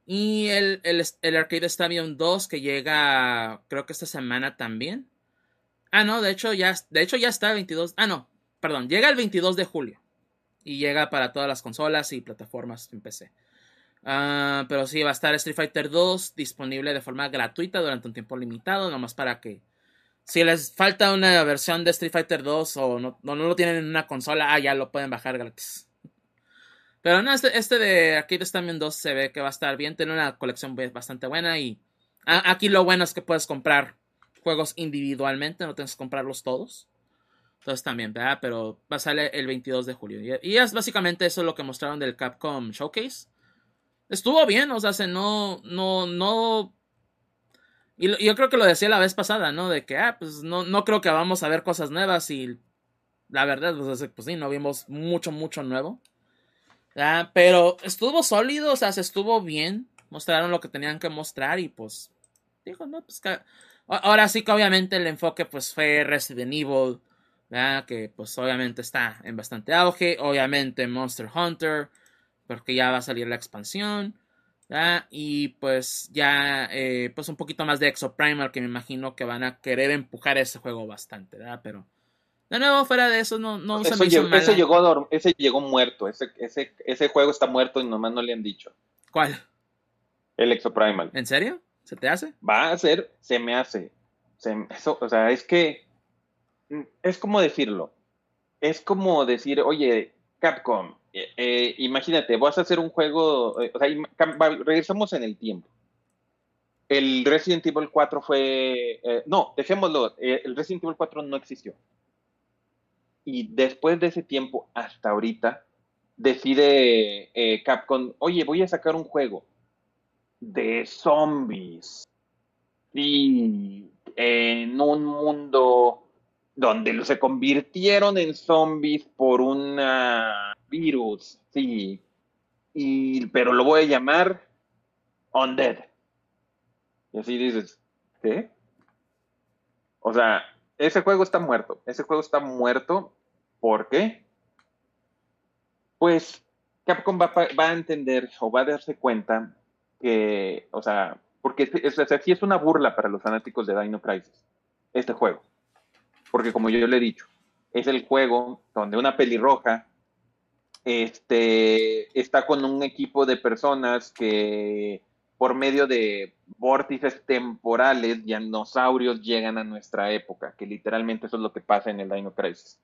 Y el, el, el Arcade Stadium 2 que llega, creo que esta semana también. Ah, no, de hecho ya, de hecho ya está el 22. Ah, no, perdón, llega el 22 de julio. Y llega para todas las consolas y plataformas en PC. Ah, pero sí, va a estar Street Fighter 2 disponible de forma gratuita durante un tiempo limitado, nomás para que si les falta una versión de Street Fighter 2 o no, no, lo tienen en una consola, ah, ya lo pueden bajar gratis. Pero no, este, este de Arcade Stadium 2 se ve que va a estar bien, tiene una colección bastante buena y aquí lo bueno es que puedes comprar juegos individualmente, no tienes que comprarlos todos. Entonces también, ¿verdad? Pero va a salir el 22 de julio. Y es básicamente eso lo que mostraron del Capcom Showcase. Estuvo bien, o sea, se no, no, no y yo creo que lo decía la vez pasada, ¿no? De que, ah, pues no, no creo que vamos a ver cosas nuevas y la verdad, pues, pues sí, no vimos mucho, mucho nuevo. Ah, pero estuvo sólido, o sea, se estuvo bien. Mostraron lo que tenían que mostrar y pues, dijo, no, pues ahora sí que obviamente el enfoque pues fue Resident Evil, ¿verdad? que pues obviamente está en bastante auge, obviamente Monster Hunter, porque ya va a salir la expansión. Y pues ya, eh, pues un poquito más de Exo Primal, que me imagino que van a querer empujar ese juego bastante, ¿verdad? Pero, de nuevo, fuera de eso, no, no se me hizo ese, llegó ese llegó muerto, ese, ese, ese juego está muerto y nomás no le han dicho. ¿Cuál? El Exo Primal. ¿En serio? ¿Se te hace? Va a ser, se me hace. eso, o sea, es que, es como decirlo. Es como decir, oye, Capcom, eh, eh, imagínate, vas a hacer un juego, eh, o sea, regresamos en el tiempo. El Resident Evil 4 fue, no, dejémoslo, el Resident Evil 4 no existió. Y después de ese tiempo, hasta ahorita, decide Capcom, oye, voy a sacar un juego de zombies. Y en un mundo donde se convirtieron en zombies por una virus, sí. Y, pero lo voy a llamar Undead. Y así dices, ¿qué? O sea, ese juego está muerto. Ese juego está muerto. ¿Por qué? Pues Capcom va, a entender o va a darse cuenta que, o sea, porque es, es, es una burla para los fanáticos de Dino Crisis, este juego. Porque como yo le he dicho, es el juego donde una pelirroja este, está con un equipo de personas que por medio de vórtices temporales, dinosaurios llegan a nuestra época, que literalmente eso es lo que pasa en el Dino Crisis.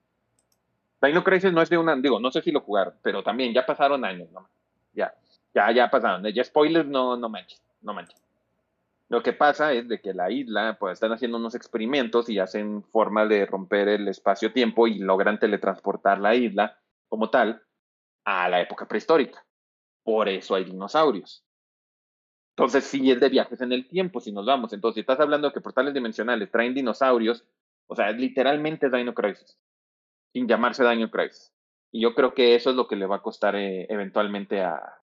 Dino Crisis no es de una, digo, no sé si lo jugaron, pero también ya pasaron años, ¿no? Ya, ya, ya pasaron. Ya spoilers, no, no manches, no manches. Lo que pasa es de que la isla, pues están haciendo unos experimentos y hacen forma de romper el espacio-tiempo y logran teletransportar la isla como tal a la época prehistórica. Por eso hay dinosaurios. Entonces, si es de viajes en el tiempo, si nos vamos. Entonces, si estás hablando de que portales dimensionales traen dinosaurios, o sea, literalmente es Dino Crisis, sin llamarse Dino Crisis. Y yo creo que eso es lo que le va a costar eh, eventualmente a,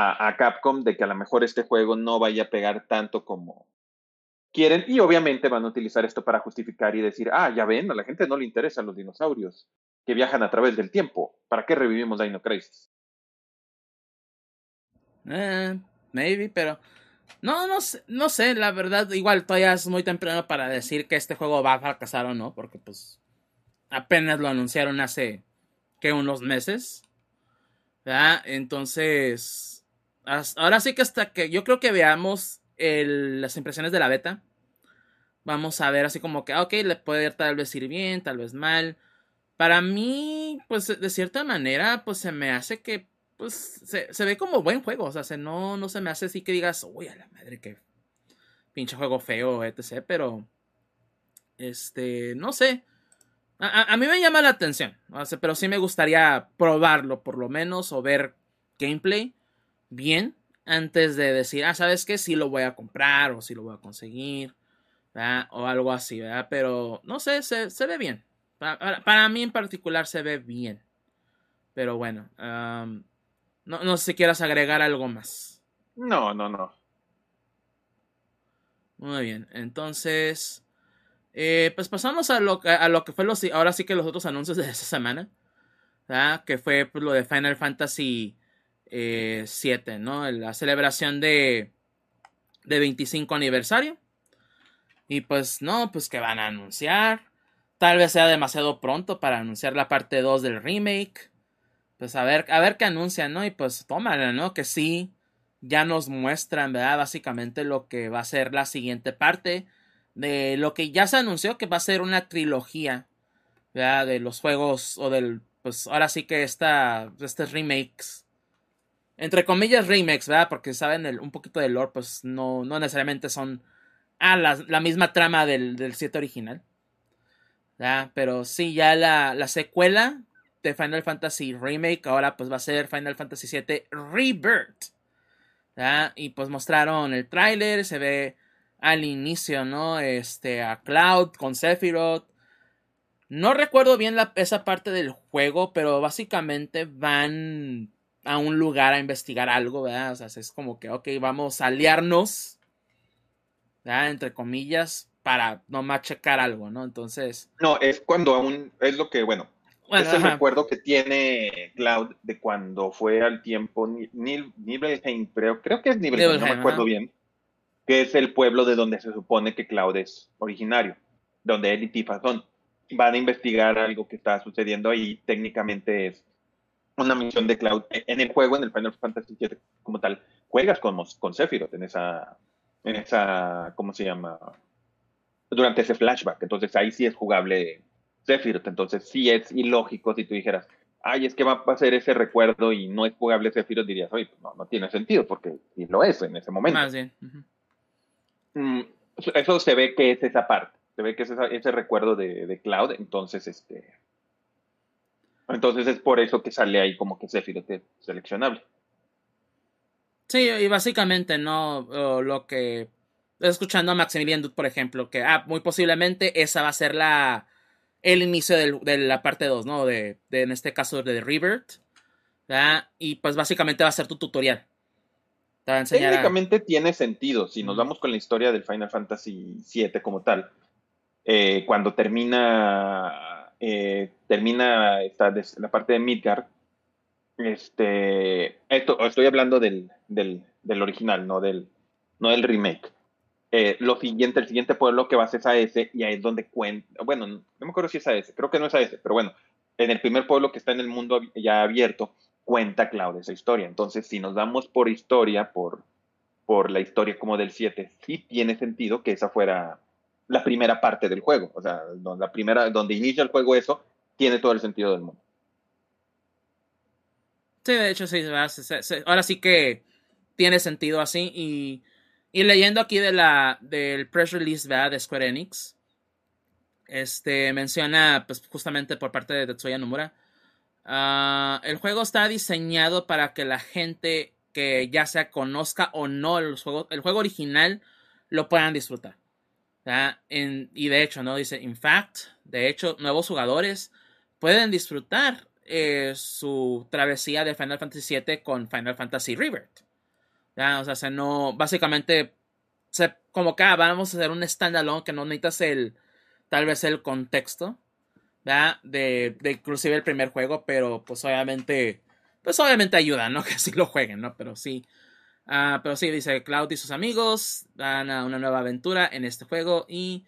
a, Capcom, de que a lo mejor este juego no vaya a pegar tanto como quieren. Y obviamente van a utilizar esto para justificar y decir, ah, ya ven, a la gente no le interesan los dinosaurios que viajan a través del tiempo. ¿Para qué revivimos Dino Crisis? Eh, maybe, pero no, no sé, no sé, la verdad, igual todavía es muy temprano para decir que este juego va a fracasar o no, porque pues apenas lo anunciaron hace que unos meses. Entonces, ahora sí que hasta que yo creo que veamos las impresiones de la beta, vamos a ver así como que, ah, ok, le puede tal vez ir bien, tal vez mal. Para mí, pues de cierta manera, pues se me hace que, pues se, ve como buen juego, o sea, no, no se me hace así que digas, uy, a la madre, que pinche juego feo, etc. Pero, este, no sé. A, mí me llama la atención, pero sí me gustaría probarlo por lo menos o ver gameplay bien antes de decir, ah, ¿sabes qué? Si lo voy a comprar o si lo voy a conseguir, o algo así, ¿verdad? Pero no sé, se, ve bien. Para, mí en particular se ve bien. Pero bueno, no, no sé si quieras agregar algo más. No, no, no. Muy bien, entonces, eh, pues pasamos a lo, a lo que fue los, ahora sí que los otros anuncios de esta semana, ¿verdad? que fue pues, lo de Final Fantasy eh, 7, ¿no? La celebración de, de 25 aniversario. Y pues no, pues que van a anunciar. Tal vez sea demasiado pronto para anunciar la parte 2 del remake. Pues a ver, a ver qué anuncian, ¿no? Y pues tómala, ¿no? Que sí, ya nos muestran, ¿verdad? Básicamente lo que va a ser la siguiente parte de lo que ya se anunció que va a ser una trilogía, ¿verdad? De los juegos o del, pues ahora sí que esta, este remakes, entre comillas remakes, ¿verdad? Porque saben un poquito de lore, pues no, no necesariamente son a la, misma trama del, del 7 original. ¿verdad? Pero sí, ya la, la secuela de Final Fantasy Remake ahora pues va a ser Final Fantasy 7 Rebirth. Y pues mostraron el tráiler, se ve al inicio, ¿no? Este, a Cloud con Sephiroth. No recuerdo bien la, esa parte del juego, pero básicamente van a un lugar a investigar algo, ¿verdad? O sea, es como que, ok, vamos a aliarnos, ¿verdad? Entre comillas, para nomás checar algo, ¿no? Entonces... No, es cuando aún, es lo que, bueno, es el recuerdo que tiene Cloud de cuando fue al tiempo Nibelheim, creo, creo que es Nibelheim, no me acuerdo bien, que es el pueblo de donde se supone que Cloud es originario, donde él y Tifa son. Van a investigar algo que está sucediendo ahí, técnicamente es una misión de Cloud. En el juego, en el Final Fantasy VII como tal, juegas con, con Sephiroth en esa, en esa, ¿cómo se llama? Durante ese flashback, entonces ahí sí es jugable Sephiroth. Entonces sí es ilógico si tú dijeras, ay, es que va a ser ese recuerdo y no es jugable Sephiroth, dirías, oye, pues no, no tiene sentido, porque sí lo es en ese momento. Más bien. Mm, eso se ve que es esa parte, se ve que es ese recuerdo de, Cloud, entonces este... Entonces es por eso que sale ahí como que Sephiroth es seleccionable. Sí, y básicamente no lo que escuchando a Maximilian Dude, por ejemplo, que ah, muy posiblemente esa va a ser la el inicio de la parte 2, ¿no? De, en este caso de Rebirth. Y pues básicamente va a ser tu tutorial. Técnicamente tiene sentido. Si nos vamos con la historia del Final Fantasy VII como tal, eh, cuando termina, eh, termina esta, la parte de Midgard, este, esto, estoy hablando del, del, del original, no del, no del remake. Eh, lo siguiente, el siguiente pueblo que vas es a ese y ahí es donde cuenta, bueno, no me acuerdo si es a ese, creo que no es a ese, pero bueno, en el primer pueblo que está en el mundo ya abierto, cuenta Claudia esa historia. Entonces, si nos damos por historia, por, por la historia como del 7, sí tiene sentido que esa fuera la primera parte del juego. O sea, la primera, donde inicia el juego eso, tiene todo el sentido del mundo. Sí, de hecho, sí, ahora sí que tiene sentido así y y leyendo aquí de la, del press release de Square Enix, este menciona pues, justamente por parte de Tetsuya Nomura, ah, el juego está diseñado para que la gente que ya sea conozca o no el juego, el juego original lo puedan disfrutar. Y de hecho, ¿no? Dice, in fact, de hecho, nuevos jugadores pueden disfrutar eh, su travesía de Final Fantasy VII con Final Fantasy Rebirth. Ya, o sea, se no, básicamente, se, como que ah, vamos a hacer un standalone que no necesitas el, tal vez el contexto, ¿verdad? De, de inclusive el primer juego, pero pues obviamente, pues obviamente ayuda, ¿no? [laughs] Que así lo jueguen, ¿no? Pero sí, uh, pero sí, dice Cloud y sus amigos van a una nueva aventura en este juego y,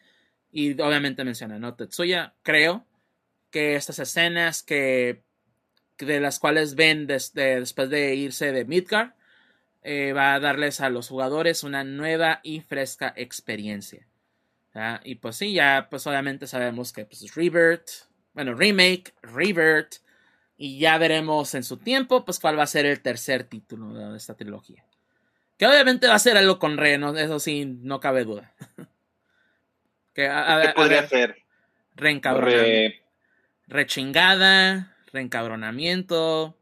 y obviamente menciona, ¿no? Tetsuya, creo que estas escenas que de las cuales ven después de irse de Midgar, eh, va a darles a los jugadores una nueva y fresca experiencia. Y pues sí, ya pues obviamente sabemos que pues, Revert, bueno, remake, Revert, y ya veremos en su tiempo pues cuál va a ser el tercer título de esta trilogía. Que obviamente va a ser algo con Re, eso sí, no cabe duda. [laughs] que, ¿Qué podría ser? Reencabronamiento. Rechingada, reencabronamiento.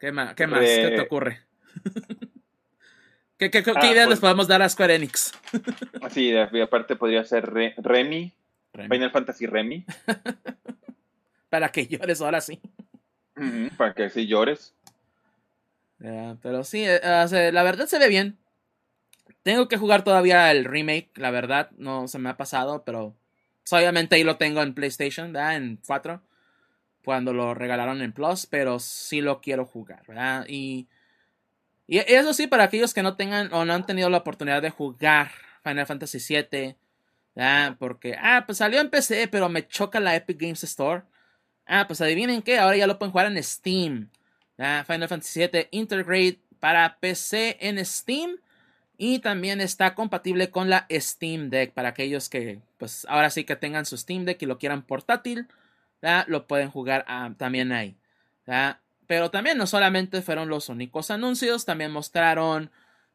¿Qué más? ¿Qué, más? ¿Qué te ocurre? [laughs] ¿Qué, qué, qué ah, ideas les pues podemos dar a Square Enix? [laughs] sí, aparte podría ser Remy, Final Fantasy Remy. para que llores ahora sí. para que sí llores. Pero sí, eh, la verdad se ve bien. Tengo que jugar todavía el remake, la verdad, no se me ha pasado, pero obviamente ahí lo tengo en PlayStation, ¿verdad? En 4, cuando lo regalaron en Plus, pero sí lo quiero jugar, ¿verdad? Y y eso sí, para aquellos que no tengan o no han tenido la oportunidad de jugar Final Fantasy VII, porque, ah, pues salió en PC, pero me choca la Epic Games Store. Ah, pues adivinen qué, ahora ya lo pueden jugar en Steam. Final Fantasy VII Integrate para PC en Steam. Y también está compatible con la Steam Deck. Para aquellos que, pues ahora sí que tengan su Steam Deck y lo quieran portátil, lo pueden jugar ah, también ahí. Pero también no solamente fueron los únicos anuncios, también mostraron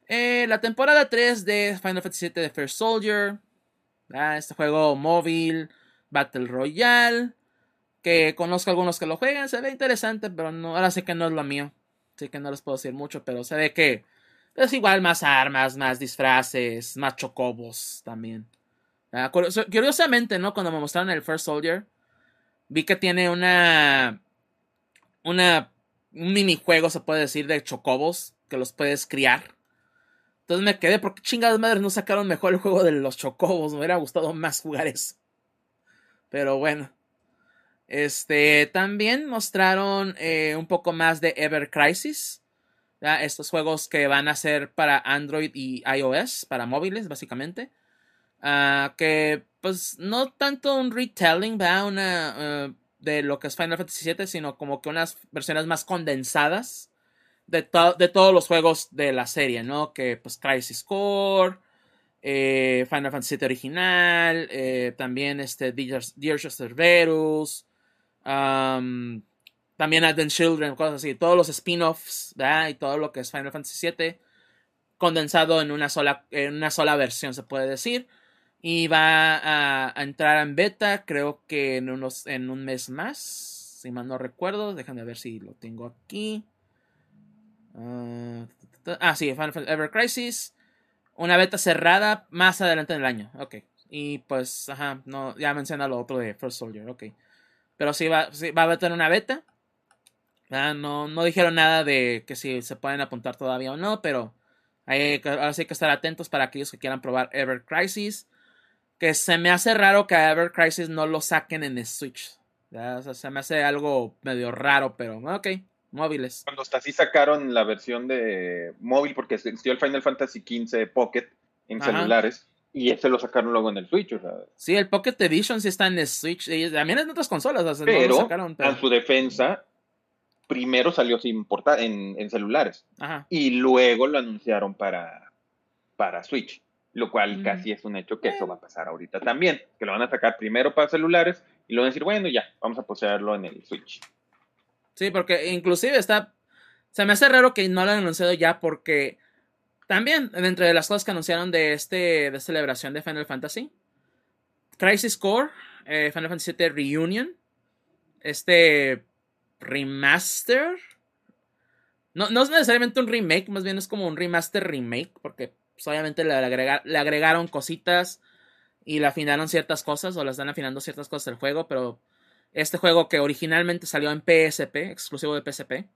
eh, la temporada 3 de Final Fantasy VII de First Soldier, este juego móvil, Battle Royale, que conozco algunos que lo juegan, se ve interesante, pero no, ahora sí que no es lo mío, así que no les puedo decir mucho, pero se ve que es igual más armas, más disfraces, más chocobos también. Curiosamente, ¿no? Cuando me mostraron el First Soldier, vi que tiene una una un minijuego, se puede decir, de chocobos que los puedes criar. Entonces me quedé, porque chingadas madres no sacaron mejor el juego de los chocobos? Me hubiera gustado más jugar eso. Pero bueno. Este, también mostraron eh, un poco más de Ever Crisis. Estos juegos que van a ser para Android y iOS, para móviles, básicamente. Ah, que, pues, no tanto un retelling, eh, de lo que es Final Fantasy VII, sino como que unas versiones más condensadas de, de todos los juegos de la serie, ¿no? Que pues Crisis Core, eh, Final Fantasy VII original, también este Dear, Cerberus, um, también Advent Children, cosas así, todos los spin-offs, Y todo lo que es Final Fantasy VII condensado en una sola, en una sola versión, se puede decir. Y va a, entrar en beta, creo que en, unos, en un mes más. Si mal no recuerdo. Déjame ver si lo tengo aquí. ah, ah sí, Final Fantasy Ever Crisis. Una beta cerrada más adelante en el año. Ok. Y pues, ajá, ya menciona lo otro de First Soldier. Ok. Pero sí va, va a tener una beta. No, no dijeron nada de que si se pueden apuntar todavía o no, pero hay, ahora sí hay que estar atentos para aquellos que quieran probar Ever Crisis que se me hace raro que a Ever Crisis no lo saquen en Switch. se me hace algo medio raro, pero ok, móviles. Cuando hasta así sacaron la versión de móvil, porque existió el Final Fantasy XV Pocket en celulares. Y ese lo sacaron luego en el Switch. Sí, el Pocket Edition sí está en Switch. también en otras consolas. pero, sacaron, a su defensa, primero salió sin en, en celulares. Y luego lo anunciaron para, para Switch lo cual casi es un hecho que eso va a pasar ahorita también, que lo van a sacar primero para celulares y luego decir, bueno, ya, vamos a poseerlo en el Switch. Sí, porque inclusive está, se me hace raro que no lo han anunciado ya porque también, entre las cosas que anunciaron de este, de celebración de Final Fantasy, Crisis Core, eh, Final Fantasy VII Reunion, este remaster, no, no es necesariamente un remake, más bien es como un remaster remake, porque pues, obviamente le, le, agregaron cositas y le afinaron ciertas cosas o le están afinando ciertas cosas del juego, pero este juego que originalmente salió en PSP, exclusivo de PSP,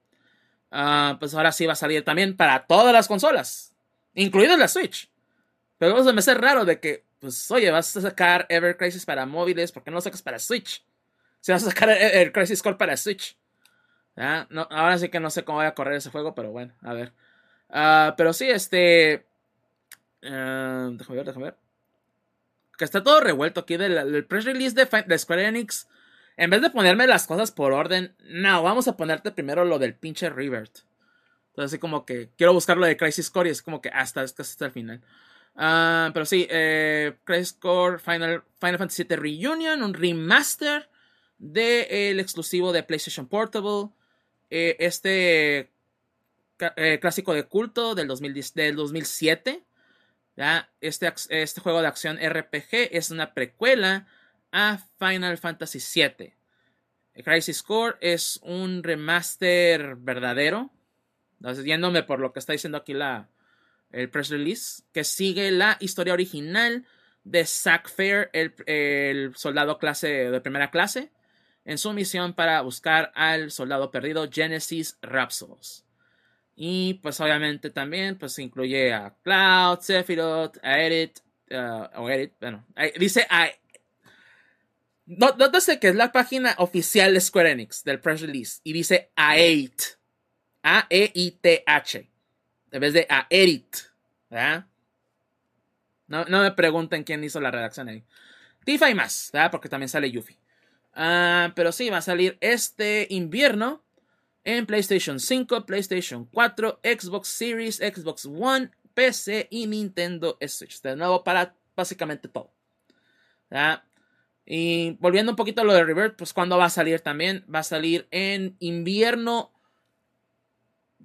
ah, pues ahora sí va a salir también para todas las consolas, incluido la Switch. Pero eso me hace raro de que, pues oye, vas a sacar Ever Crisis para móviles, ¿por qué no lo sacas para Switch? Si vas a sacar el, Crisis Core para Switch. No, ahora sí que no sé cómo voy a correr ese juego, pero bueno, a ver. Ah, pero sí, este. Uh, déjame ver, déjame ver. Que está todo revuelto aquí del, press release de, Square Enix. en vez de ponerme las cosas por orden, no, vamos a ponerte primero lo del pinche Revert. Entonces, así como que quiero buscar lo de Crisis Core y es como que hasta, hasta el final. Ah, pero sí, eh, Crisis Core Final, Final Fantasy VII Reunion, un remaster del exclusivo de PlayStation Portable. Eh, este eh, clásico de culto del, 2007. Este, este juego de acción RPG es una precuela a Final Fantasy VII. Crisis Core es un remaster verdadero. Entonces, yéndome por lo que está diciendo aquí la, el press release, que sigue la historia original de Zack Fair, el, el, soldado clase de primera clase, en su misión para buscar al soldado perdido Genesis Rhapsodos. Y pues obviamente también pues incluye a Cloud, Sephiroth, a Edit, uh, o Edit, bueno, dice a... No, sé que es la página oficial de Square Enix del press release y dice A8. A-E-I-T-H. En vez de a Edit. ¿verdad? No, no, me pregunten quién hizo la redacción ahí. Tifa y más, ¿verdad? Porque también sale Yuffie. Ah, pero sí, va a salir este invierno en PlayStation 5, PlayStation 4, Xbox Series, Xbox One, PC y Nintendo Switch. De nuevo para básicamente todo. Y volviendo un poquito a lo de Revert, pues cuando va a salir también, va a salir en invierno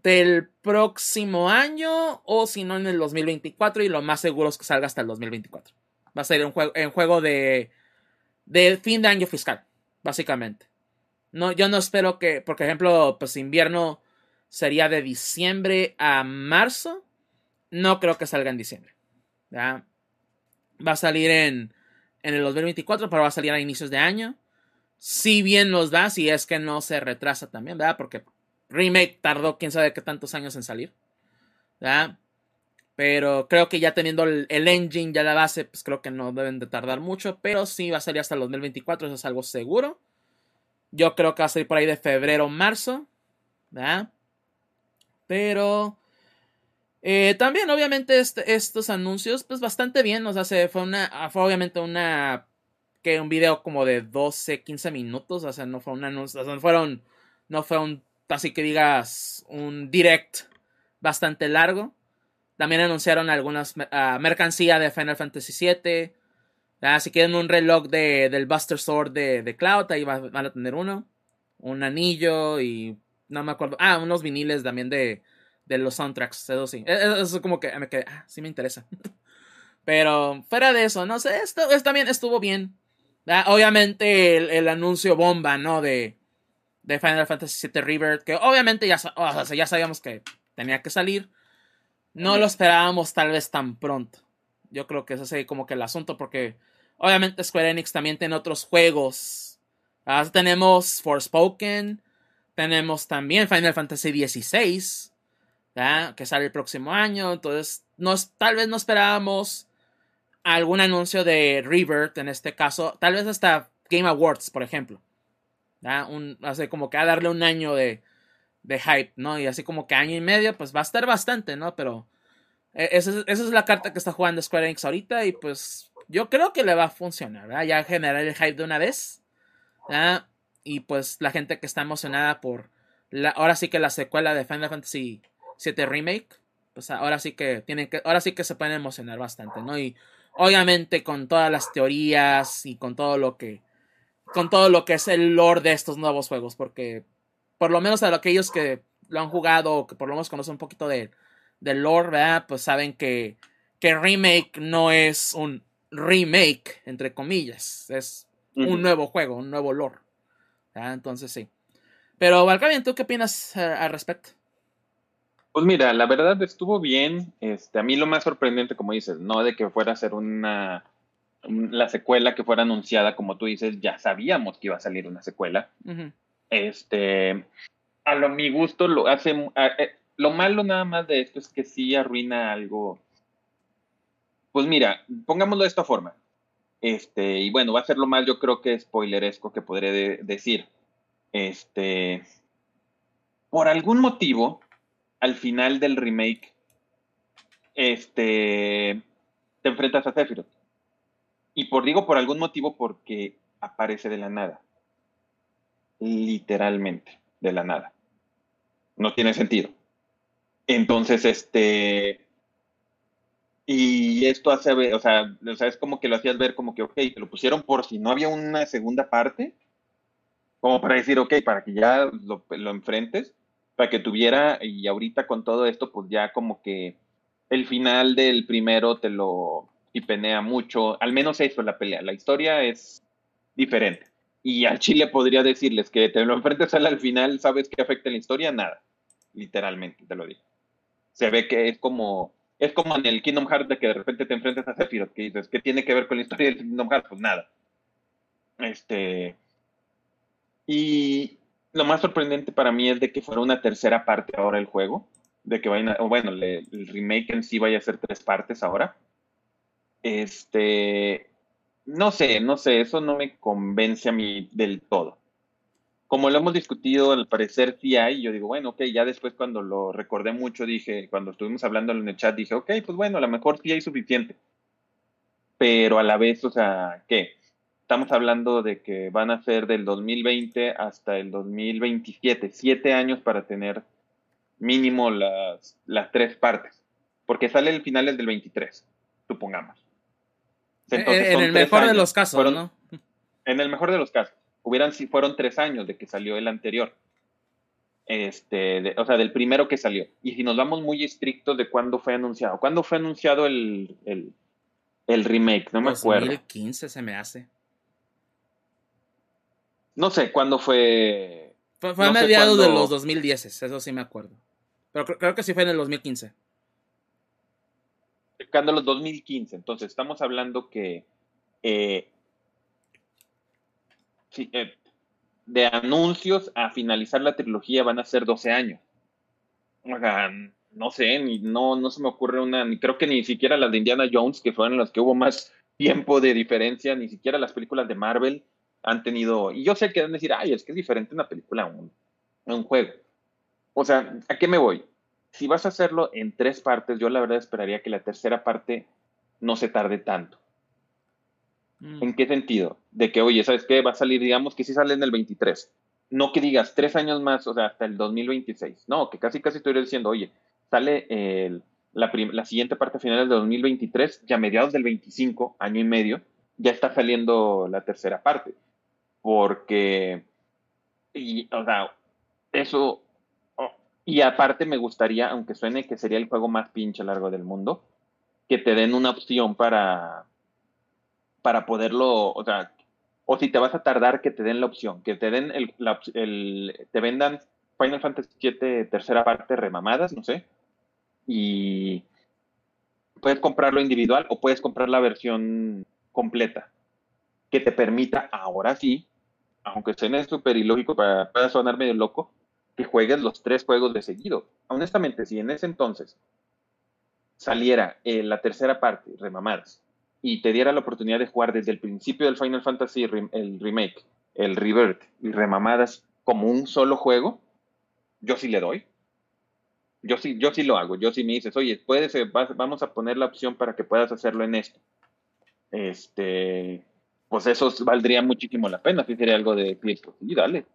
del próximo año o si no en el 2024 y lo más seguro es que salga hasta el 2024. Va a ser un juego, en juego de, de fin de año fiscal, básicamente. No, yo no espero que, por ejemplo, pues invierno sería de diciembre a marzo. No creo que salga en diciembre. Va a salir en, en el 2024, pero va a salir a inicios de año. Si bien nos da, si es que no se retrasa también, ¿verdad? Porque remake tardó quién sabe qué tantos años en salir. ¿verdad? Pero creo que ya teniendo el, engine, ya la base, pues creo que no deben de tardar mucho. Pero sí va a salir hasta el 2024, eso es algo seguro. Yo creo que va a salir por ahí de febrero, marzo. ¿verdad? Pero eh, también, obviamente, este, estos anuncios, pues bastante bien. O sea, fue una. Fue obviamente una. Que un video como de 12, 15 minutos. O sea, no fue un anuncio. O sea, fueron. No fue un. Así que digas. Un direct bastante largo. También anunciaron algunas uh, mercancía de Final Fantasy VII. Ah, si quieren un reloj de, del Buster Sword de, de Cloud, ahí van, a tener uno. Un anillo y no me acuerdo. Ah, unos viniles también de, de los soundtracks. Eso sí. E, e, eso como que me quedé. Ah, sí me interesa. [laughs] Pero fuera de eso, no sé. Esto, también estuvo bien. Obviamente el, anuncio bomba, ¿no? De, de Final Fantasy VII River. Que obviamente ya, ya sabíamos que tenía que salir. No lo esperábamos tal vez tan pronto. Yo creo que ese es como que el asunto porque Obviamente Square Enix también tiene otros juegos. Ah, tenemos Forspoken. Tenemos también Final Fantasy XVI. Que sale el próximo año. Entonces, nos, tal vez no esperábamos algún anuncio de Rebirth en este caso. Tal vez hasta Game Awards, por ejemplo. Un, así como que a darle un año de, de hype, ¿no? Y así como que año y medio, pues va a estar bastante, ¿no? Pero eh, esa, esa es la carta que está jugando Square Enix ahorita y pues yo creo que le va a funcionar, ¿verdad? Ya generar el hype de una vez. Y pues la gente que está emocionada por la, ahora sí que la secuela de Final Fantasy VII Remake, pues ahora sí que tienen que, ahora sí que se pueden emocionar bastante, ¿no? Y obviamente con todas las teorías y con todo lo que, con todo lo que es el lore de estos nuevos juegos, porque por lo menos a aquellos que lo han jugado o que por lo menos conocen un poquito de, del lore, ¿verdad? Pues saben que, que remake no es un remake, entre comillas. Es un nuevo juego, un nuevo lore. Entonces sí. Pero, Valkavian, ¿tú qué opinas eh, al respecto? Pues mira, la verdad estuvo bien. Este, a mí lo más sorprendente, como dices, no de que fuera a ser una la secuela que fuera anunciada, como tú dices, ya sabíamos que iba a salir una secuela. Este, a lo mi gusto lo hace, eh, lo malo nada más de esto es que sí arruina algo pues mira, pongámoslo de esta forma. Este, y bueno, va a ser lo más, yo creo que spoileresco que podré decir. Este, por algún motivo, al final del remake, este, te enfrentas a Sephiroth. Y por digo por algún motivo porque aparece de la nada. literalmente de la nada. No tiene sentido. Entonces, este, y esto hace ver, o sea, es como que lo hacías ver como que, ok, te lo pusieron por si no había una segunda parte, como para decir, ok, para que ya lo, lo enfrentes, para que tuviera, y ahorita con todo esto, pues ya como que el final del primero te lo penea mucho, al menos eso la pelea, la historia es diferente. Y al Chile podría decirles que te lo enfrentes al final, ¿sabes qué afecta la historia? Nada, literalmente, te lo digo. Se ve que es como, es como en el Kingdom Hearts de que de repente te enfrentas a Sephiroth, que dices, ¿qué tiene que ver con la historia del Kingdom Hearts? Pues nada. Este, y lo más sorprendente para mí es de que fuera una tercera parte ahora el juego, de que vayan a, bueno, el remake en sí vaya a ser tres partes ahora. Este, no sé, no sé, eso no me convence a mí del todo. Como lo hemos discutido, al parecer sí hay, yo digo, bueno, ok, ya después cuando lo recordé mucho, dije, cuando estuvimos hablando en el chat, dije, ok, pues bueno, a lo mejor sí hay suficiente. Pero a la vez, o sea, ¿qué? Estamos hablando de que van a ser del 2020 hasta el 2027, siete años para tener mínimo las, las tres partes, porque sale el final del 23, supongamos en el mejor de los casos, ¿no? En el mejor de los casos. Hubieran, si fueron tres años de que salió el anterior. Este, o sea, del primero que salió. Y si nos vamos muy estrictos de cuándo fue anunciado. ¿Cuándo fue anunciado el, el, remake? No me acuerdo. 2015 se me hace. No sé cuándo fue. Fue, a mediados de los 2010, eso sí me acuerdo. Pero creo que sí fue en el 2015 los 2015. Entonces, estamos hablando que eh, eh, de anuncios a finalizar la trilogía van a ser 12 años. no sé, ni, no, no se me ocurre una, ni creo que ni siquiera las de Indiana Jones, que fueron las que hubo más tiempo de diferencia, ni siquiera las películas de Marvel han tenido, y yo sé que van a decir, ay, es que es diferente una película a un, a un juego. O sea, ¿a qué me voy? Si vas a hacerlo en tres partes, yo la verdad esperaría que la tercera parte no se tarde tanto. Mm. ¿En qué sentido? De que, oye, ¿sabes qué? Va a salir, digamos que sí sale en el 23. No que digas tres años más, o sea, hasta el 2026. No, que casi, casi estoy diciendo, oye, sale la, la, siguiente parte final del 2023, ya a mediados del 25, año y medio, ya está saliendo la tercera parte. Porque, y, o sea, eso y aparte me gustaría, aunque suene que sería el juego más pinche largo del mundo, que te den una opción para, para poderlo, o sea, o si te vas a tardar, que te den la opción, que te den el, te vendan Final Fantasy VII tercera parte remamadas, no sé, y puedes comprarlo individual o puedes comprar la versión completa, que te permita, ahora sí, aunque suene súper ilógico para, para sonar medio loco, que juegues los tres juegos de seguido. Honestamente, si en ese entonces saliera eh, la tercera parte, remamadas, y te diera la oportunidad de jugar desde el principio del Final Fantasy, el remake, el revert y remamadas como un solo juego, yo sí le doy. Yo sí, yo sí lo hago. Yo sí me dices, oye, puedes, vamos a poner la opción para que puedas hacerlo en esto. Este, pues eso valdría muchísimo la pena. Si sería algo de, sí, dale.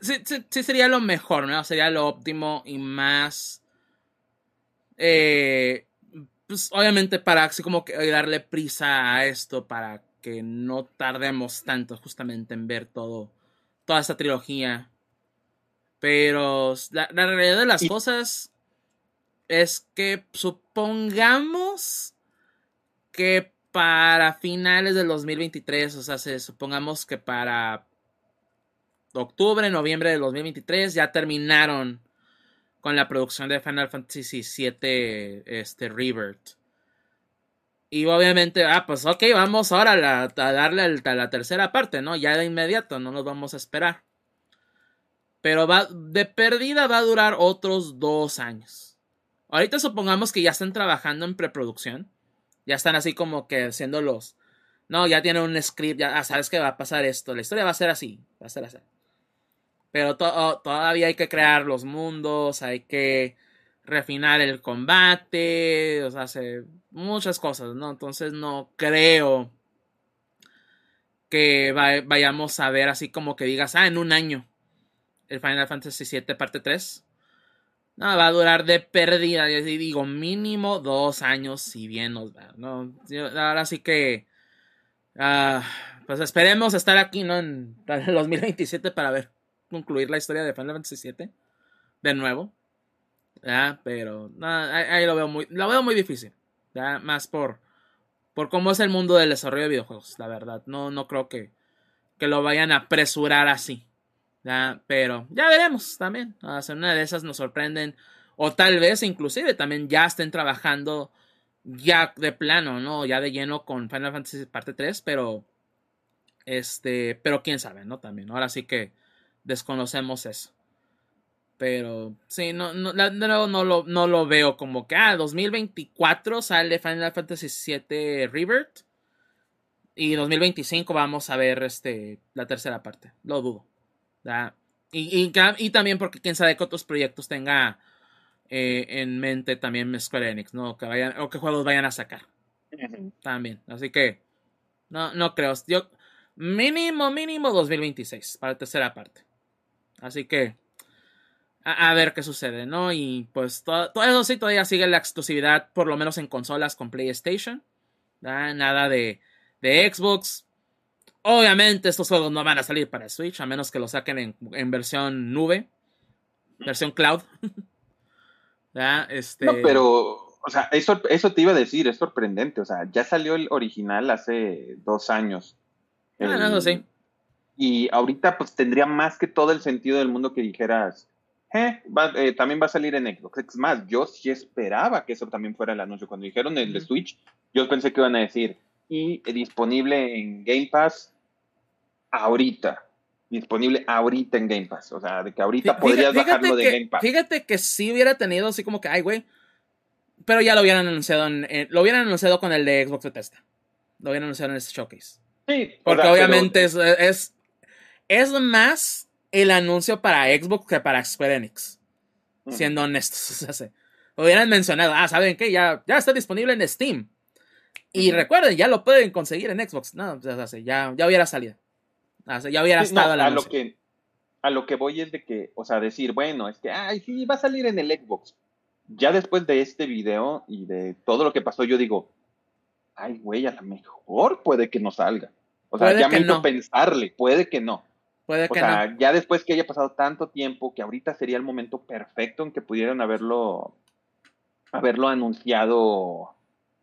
Sí, sería lo mejor, ¿no? Sería lo óptimo y más... Eh, pues obviamente para así como que darle prisa a esto para que no tardemos tanto justamente en ver todo, toda esta trilogía. Pero la, realidad de las cosas es que supongamos que para finales del 2023, o sea, supongamos que para octubre, noviembre de 2023 ya terminaron con la producción de Final Fantasy VII este, Rebirth. Y obviamente, ah, pues ok, vamos ahora a, darle a la tercera parte, ¿no? Ya de inmediato, no nos vamos a esperar. Pero va, de perdida va a durar otros dos años. Ahorita supongamos que ya están trabajando en preproducción. Ya están así como que haciendo los... No, ya tienen un script, ya ah, sabes que va a pasar esto. La historia va a ser así, va a ser así. Pero oh, todavía hay que crear los mundos, hay que refinar el combate, o sea, hace muchas cosas, ¿no? Entonces no creo que vayamos a ver así como que digas, ah, en un año, el Final Fantasy VII parte 3. No, va a durar de pérdida, digo, mínimo dos años, si bien nos va, ¿no? Ahora sí que, ah, pues esperemos estar aquí, ¿no? En el 2027 para ver, concluir la historia de Final Fantasy VII, de nuevo, ¿ya? Pero, ahí, lo veo muy, lo veo muy difícil, ¿ya? Más por, por cómo es el mundo del desarrollo de videojuegos, la verdad. No, no creo que, que lo vayan a apresurar así. ¿ya? Pero ya veremos también. O sea, una de esas nos sorprenden. O tal vez inclusive también ya estén trabajando ya de plano, ¿no? Ya de lleno con Final Fantasy parte 3, pero este, pero quién sabe, ¿no? También, ahora sí que desconocemos eso. Pero sí, no, no, no, no, lo, no lo veo como que, ah, 2024 sale Final Fantasy VII Rebirth. Y 2025 vamos a ver este, la tercera parte. Lo dudo. Y, y, también porque quién sabe qué otros proyectos tenga eh, en mente también Square Enix, ¿no? Que vayan, o qué juegos vayan a sacar. También. Así que, no, no creo. Yo, mínimo, mínimo 2026 para la tercera parte. Así que, a, ver qué sucede, ¿no? Y pues todo, eso sí todavía sigue la exclusividad, por lo menos en consolas con PlayStation. Nada de, de Xbox. Obviamente estos juegos no van a salir para Switch, a menos que lo saquen en, versión nube, versión cloud. [laughs] este... No, pero, o sea, eso, eso te iba a decir, es sorprendente. O sea, ya salió el original hace dos años. Ah, no, sí. Y ahorita pues tendría más que todo el sentido del mundo que dijeras, eh, eh, también va a salir en Xbox. Es más, yo sí esperaba que eso también fuera el anuncio. Cuando dijeron el de Switch, yo pensé que iban a decir, y disponible en Game Pass ahorita. Disponible ahorita en Game Pass. O sea, de que ahorita podrías bajarlo de Game Pass. Fíjate que sí hubiera tenido así como que, ay, güey. Pero ya lo hubieran anunciado eh, lo hubieran anunciado con el de Xbox Bethesda. Lo hubieran anunciado en este showcase. Sí. Porque obviamente es, es, es más el anuncio para Xbox que para Square Enix. Siendo honestos. [laughs] O sea, hubieran mencionado, ah, ¿saben qué? Ya, ya está disponible en Steam. Y recuerden, ya lo pueden conseguir en Xbox. No, ya, ya hubiera salido. ya hubiera estado a lo que A lo que voy es de que, o sea, decir, bueno, es que, ay, sí, va a salir en el Xbox. Ya después de este video y de todo lo que pasó, yo digo, ay, güey, a lo mejor puede que no salga. O sea, ya me no. pensarle, puede que no. Puede que o sea, ya después que haya pasado tanto tiempo, que ahorita sería el momento perfecto en que pudieran haberlo, haberlo anunciado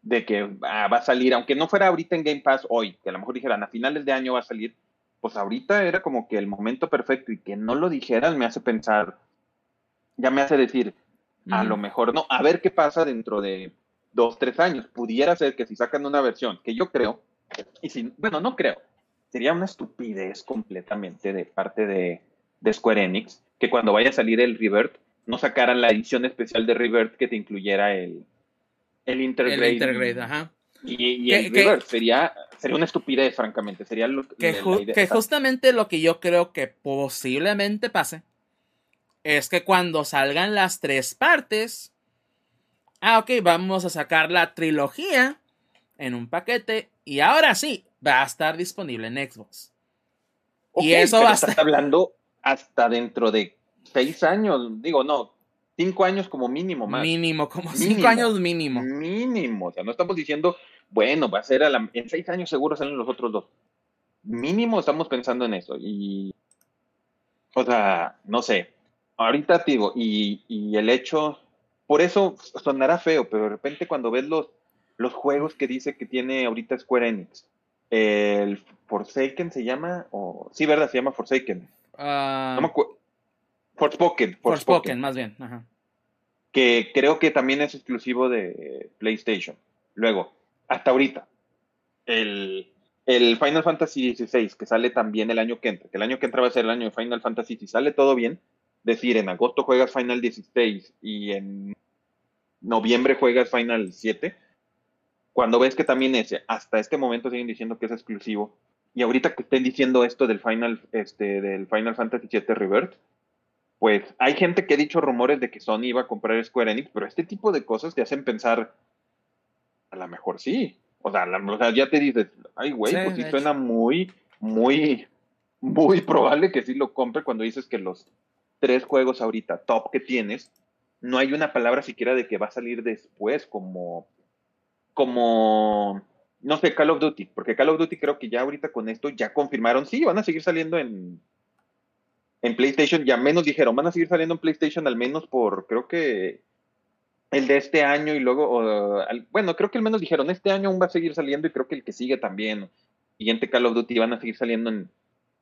de que ah, va a salir, aunque no fuera ahorita en Game Pass hoy, que a lo mejor dijeran a finales de año va a salir, pues ahorita era como que el momento perfecto y que no lo dijeran me hace pensar, ya me hace decir, a lo mejor no, a ver qué pasa dentro de dos, tres años. Pudiera ser que si sacan una versión, que yo creo, y si, bueno, no creo, sería una estupidez completamente de parte de, Square Enix que cuando vaya a salir el Revert no sacaran la edición especial de Revert que te incluyera el, el Intergrade. El Intergrade, ajá. Y, el Revert sería, sería una estupidez, francamente. Sería lo que, que justamente lo que yo creo que posiblemente pase es que cuando salgan las tres partes, ah, ok, vamos a sacar la trilogía en un paquete y ahora sí, va a estar disponible en Xbox. y eso va a estar... hablando hasta dentro de seis años, digo, no, cinco años como mínimo más. Mínimo, como cinco años mínimo. Mínimo, o sea, no estamos diciendo, bueno, va a ser a la, en seis años seguro salen los otros dos. Mínimo estamos pensando en eso y, o sea, no sé, ahorita te digo, y, y el hecho, por eso sonará feo, pero de repente cuando ves los, los juegos que dice que tiene ahorita Square Enix, el Forsaken se llama, o sí, ¿verdad? Se llama Forsaken. Uh, no me Forspoken, Forspoken. más bien. Que creo que también es exclusivo de PlayStation. Luego, hasta ahorita, el, el Final Fantasy XVI, que sale también el año que entra, que el año que entra va a ser el año de Final Fantasy, si sale todo bien, decir, en agosto juegas Final 16 y en noviembre juegas Final 7, cuando ves que también ese, hasta este momento siguen diciendo que es exclusivo, y ahorita que estén diciendo esto del Final, este, del Final Fantasy VII Rebirth, pues hay gente que ha dicho rumores de que Sony iba a comprar Square Enix, pero este tipo de cosas te hacen pensar, a lo mejor sí. O sea, ya te dices, ay, güey, pues sí suena muy, muy, muy probable que sí lo compre cuando dices que los tres juegos ahorita top que tienes, no hay una palabra siquiera de que va a salir después como, como, no sé, Call of Duty, porque Call of Duty creo que ya ahorita con esto ya confirmaron, sí, van a seguir saliendo en, en PlayStation, ya menos dijeron, van a seguir saliendo en PlayStation al menos por, creo que el de este año y luego, bueno, creo que al menos dijeron, este año aún va a seguir saliendo y creo que el que sigue también, siguiente Call of Duty van a seguir saliendo en,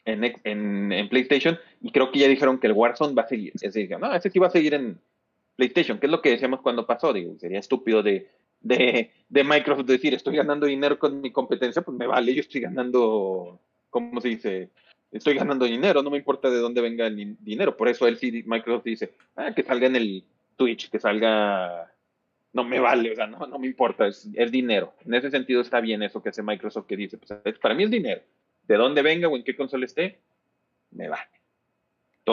en, PlayStation y creo que ya dijeron que el Warzone va a seguir. Es decir, no, ese sí va a seguir en PlayStation, que es lo que decíamos cuando pasó. Digo, sería estúpido de, de, de Microsoft decir, estoy ganando dinero con mi competencia, pues me vale, yo estoy ganando, ¿cómo se dice? Estoy ganando dinero, no me importa de dónde venga el dinero. Por eso él sí, Microsoft dice, ah, que salga en el Twitch, que salga, no me vale, o sea, no, no me importa, es, es dinero. En ese sentido está bien eso que hace Microsoft que dice, pues para mí es dinero. De dónde venga o en qué consola esté, me vale.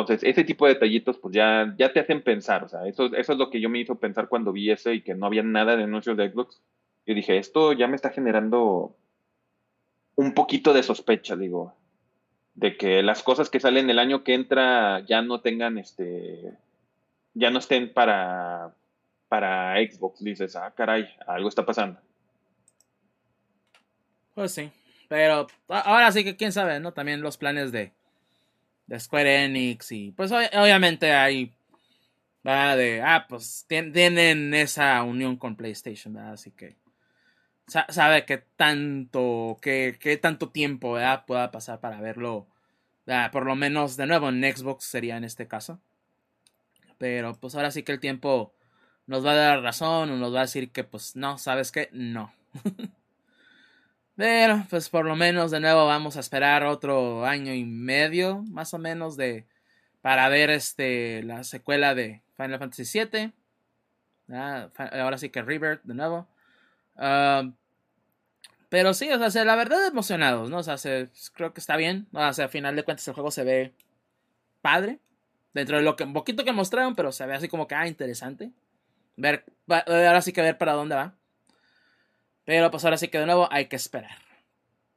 Entonces, ese tipo de detallitos, pues ya, ya te hacen pensar, o sea, eso, eso es lo que yo me hizo pensar cuando vi ese y que no había nada de anuncios de Xbox. Yo dije, esto ya me está generando un poquito de sospecha, digo, de que las cosas que salen el año que entra ya no tengan este ya no estén para, para Xbox. Dices, ah, caray, algo está pasando. Pues sí. Pero ahora sí que quién sabe, ¿no? También los planes de, de Square Enix y pues obviamente hay, De, ah, pues tienen esa unión con PlayStation, ¿verdad? Así que sabe que tanto, que, tanto tiempo, ¿verdad? Pueda pasar para verlo, por lo menos de nuevo en Xbox sería en este caso. Pero pues ahora sí que el tiempo nos va a dar razón o nos va a decir que pues no, ¿sabes qué? No. [laughs] Pero pues por lo menos de nuevo vamos a esperar otro año y medio más o menos de para ver este la secuela de Final Fantasy VII. ahora sí que Rebirth de nuevo. Ah, pero sí, o sea, la verdad emocionados, ¿no? O sea, creo que está bien. O sea, al final de cuentas el juego se ve padre. Dentro de lo que un poquito que mostraron, pero se ve así como que, ah, interesante. Ver, ahora sí que ver para dónde va. Pero pues ahora sí que de nuevo hay que esperar.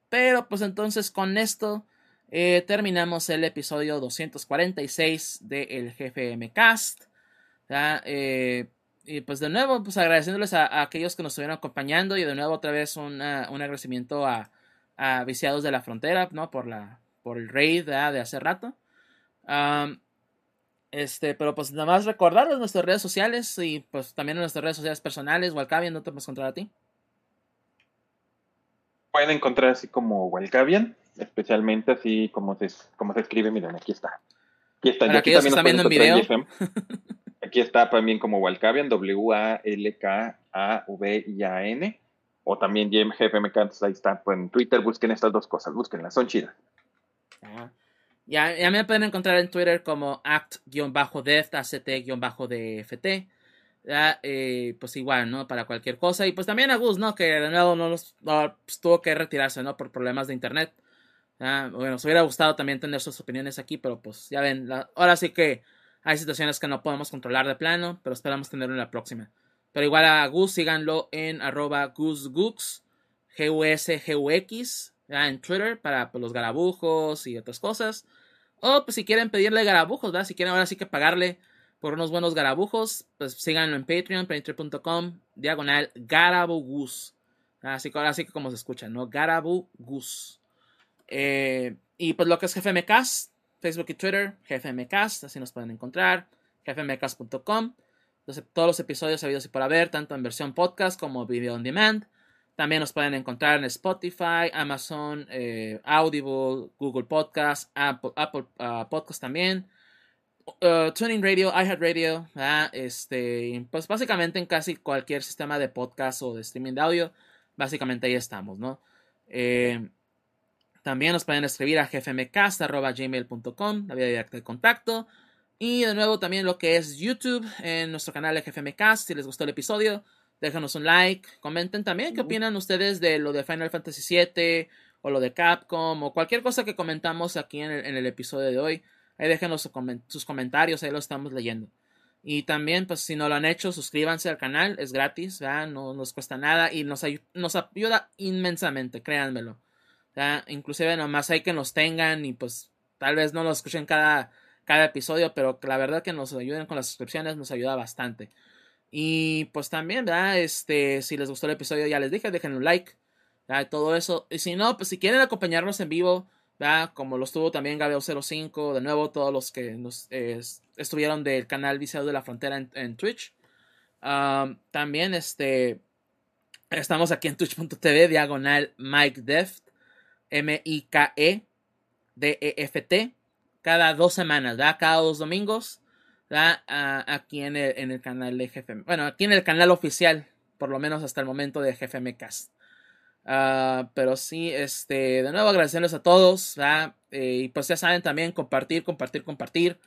Pero pues entonces con esto eh, terminamos el episodio 246 del GFM Cast. Eh, y pues de nuevo, pues agradeciéndoles a, aquellos que nos estuvieron acompañando y de nuevo otra vez un agradecimiento a, a, Viciados de la Frontera, ¿no? Por, la, por el raid de hace rato. Este, pero pues nada más recordarles nuestras redes sociales y pues también nuestras redes sociales personales. Walcavian, ¿no te puedes encontrar a ti? Pueden encontrar así como Walcavian, especialmente así como se, como se escribe. Miren, aquí está. Aquí está. Para aquí también están viendo en video. aquí está también como Walcavian, W-A-L-K-A-V-I-A-N. O también GFMK, ahí está. Pues, en Twitter busquen estas dos cosas, búsquenlas, son chidas. Ah. Ya, ya me pueden encontrar en Twitter como act-deft, act-dft. Ya, eh, pues igual, ¿no? Para cualquier cosa. Y pues también a Gus, ¿no? Que de nuevo no, los, pues, tuvo que retirarse, ¿no? Por problemas de internet. Bueno, nos hubiera gustado también tener sus opiniones aquí, pero pues ya ven, ahora sí que hay situaciones que no podemos controlar de plano, pero esperamos tenerlo en la próxima. Pero igual a Gus, síganlo en arroba GusGux, G-U-S-G-U-X, en Twitter para pues, los garabujos y otras cosas. O pues si quieren pedirle garabujos, ¿verdad? Si quieren ahora sí que pagarle por unos buenos garabujos, pues síganlo en Patreon, patreon.com, diagonal garabugus. Así, así que como se escucha, ¿no? Garabugus. Eh, y pues lo que es GFMcast, Facebook y Twitter, GFMcast, así nos pueden encontrar, gfmcast.com. Todos los episodios habidos y por haber, tanto en versión podcast como video on demand. También nos pueden encontrar en Spotify, Amazon, eh, Audible, Google Podcast, Apple, Apple ah, Podcast también. Uh, Tuning Radio, iHeartRadio, este, pues básicamente en casi cualquier sistema de podcast o de streaming de audio, básicamente ahí estamos, ¿no? Eh, también nos pueden escribir a gfmcast.gmail.com, la vía directa de contacto. Y de nuevo también lo que es YouTube, en nuestro canal de GFMcast, si les gustó el episodio, déjanos un like, comenten también qué opinan ustedes de lo de Final Fantasy VII o lo de Capcom o cualquier cosa que comentamos aquí en el, episodio de hoy. Ahí déjenos sus comentarios, ahí lo estamos leyendo. Y también, pues si no lo han hecho, suscríbanse al canal, es gratis, no nos cuesta nada y nos, nos ayuda inmensamente, créanmelo. Inclusive nomás hay que nos tengan y pues tal vez no nos escuchen cada, cada episodio, pero la verdad que nos ayuden con las suscripciones nos ayuda bastante. Y pues también, ¿verdad? Este, si les gustó el episodio, ya les dije, dejen un like, Todo eso. Y si no, pues si quieren acompañarnos en vivo, ¿verdad? Como lo estuvo también Gabeo05, de nuevo todos los que nos estuvieron del canal Viseo de la Frontera en, Twitch. también, este, estamos aquí en twitch.tv, diagonal Mike Deft, M-I-K-E, D-E-F-T, cada dos semanas, ¿verdad? Cada dos domingos aquí en el, en el canal de GFM. Bueno, aquí en el canal oficial, por lo menos hasta el momento de GFM Cast. Ah, pero sí, este, de nuevo agradecerles a todos, eh, y pues ya saben también compartir, compartir, compartir,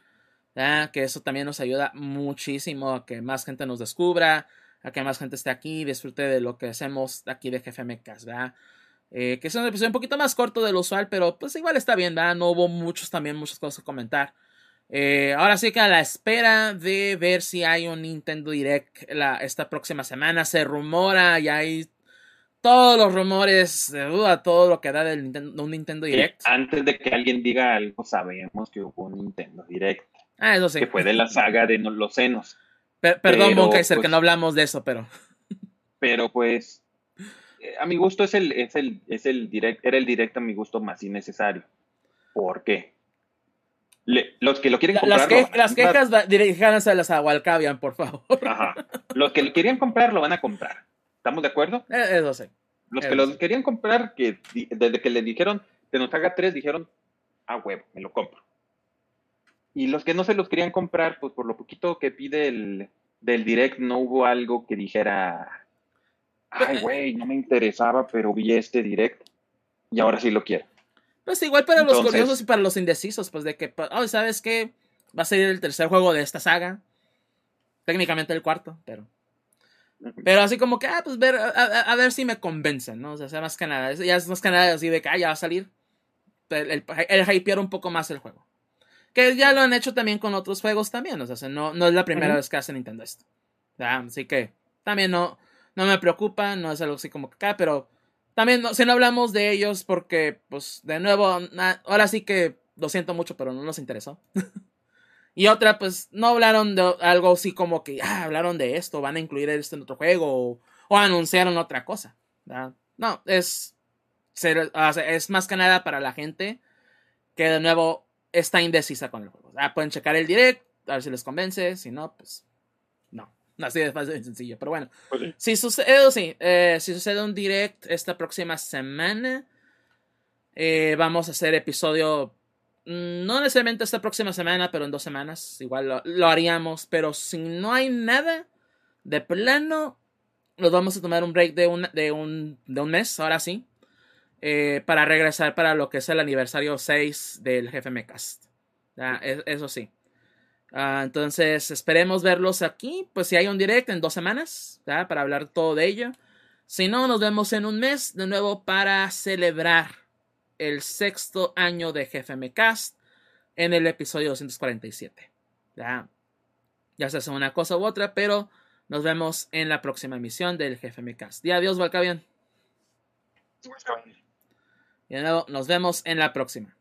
que eso también nos ayuda muchísimo a que más gente nos descubra, a que más gente esté aquí, disfrute de lo que hacemos aquí de GFM Cast, eh, que es un episodio un poquito más corto de lo usual, pero pues igual está bien, ¿verdad? No hubo muchos también, muchas cosas que comentar. Eh, ahora sí que a la espera de ver si hay un Nintendo Direct esta próxima semana. Se rumora y hay todos los rumores, de duda, todo lo que da del Nintendo, un Nintendo Direct. antes de que alguien diga algo, sabemos que hubo un Nintendo Direct. Ah, eso sí. Que fue de la saga de los senos. perdón, Monkaiser, que pues no hablamos de eso, pero. [laughs] Pero pues. Eh, a mi gusto es el, es el, es el direct, era el direct a mi gusto más innecesario. ¿Por qué? los que lo quieren comprar. Las, quejas dirijadas a las Agualcabian, por favor. Ajá. Los que lo querían comprar lo van a comprar. ¿Estamos de acuerdo? Eh, eso sí. Los que lo querían comprar, que desde que le dijeron que nos haga tres, dijeron, ah, huevo, me lo compro. Y los que no se los querían comprar, pues por lo poquito que pide el del direct, no hubo algo que dijera, ay, güey, no me interesaba, pero vi este direct y ahora sí lo quiero. Pues igual para los curiosos y para los indecisos, pues de que, oh, ¿sabes qué? Va a ser el tercer juego de esta saga. Técnicamente el cuarto, pero. Pero así como que, ah, pues ver, a, ver si me convencen, ¿no? O sea, más que nada. Ya es más que nada así de que, ah, ya va a salir. El, el, el hypear un poco más el juego. Que ya lo han hecho también con otros juegos también. O sea, no, no es la primera vez que hace Nintendo esto. Así que también no, no me preocupa, no es algo así como que acá, pero también, no, si no hablamos de ellos, porque, pues, de nuevo, ahora sí que lo siento mucho, pero no nos interesó. [laughs] y otra, pues, no hablaron de algo así como que, ah, hablaron de esto, van a incluir esto en otro juego, o, anunciaron otra cosa. No, es, es más que nada para la gente que, de nuevo, está indecisa con el juego. pueden checar el direct, a ver si les convence, si no, pues, no. Así de fácil y sencillo. Pero bueno. Pues si sucede, sí, eh, si sucede un direct esta próxima semana, eh, vamos a hacer episodio. Mm, no necesariamente esta próxima semana, pero en dos semanas. Igual lo, haríamos. Pero si no hay nada de plano, nos vamos a tomar un break de un, de un, de un mes, ahora sí. Eh, para regresar para lo que es el aniversario 6 del GFM Cast. eso sí. Ah, entonces, esperemos verlos aquí. Pues si hay un direct en dos semanas, para hablar todo de ello. Si no, nos vemos en un mes de nuevo para celebrar el sexto año de GFM Cast en el episodio 247. Ya, ya se hace una cosa u otra, pero nos vemos en la próxima emisión del GFM Cast. Y adiós, Valcavian. Y de nuevo, nos vemos en la próxima.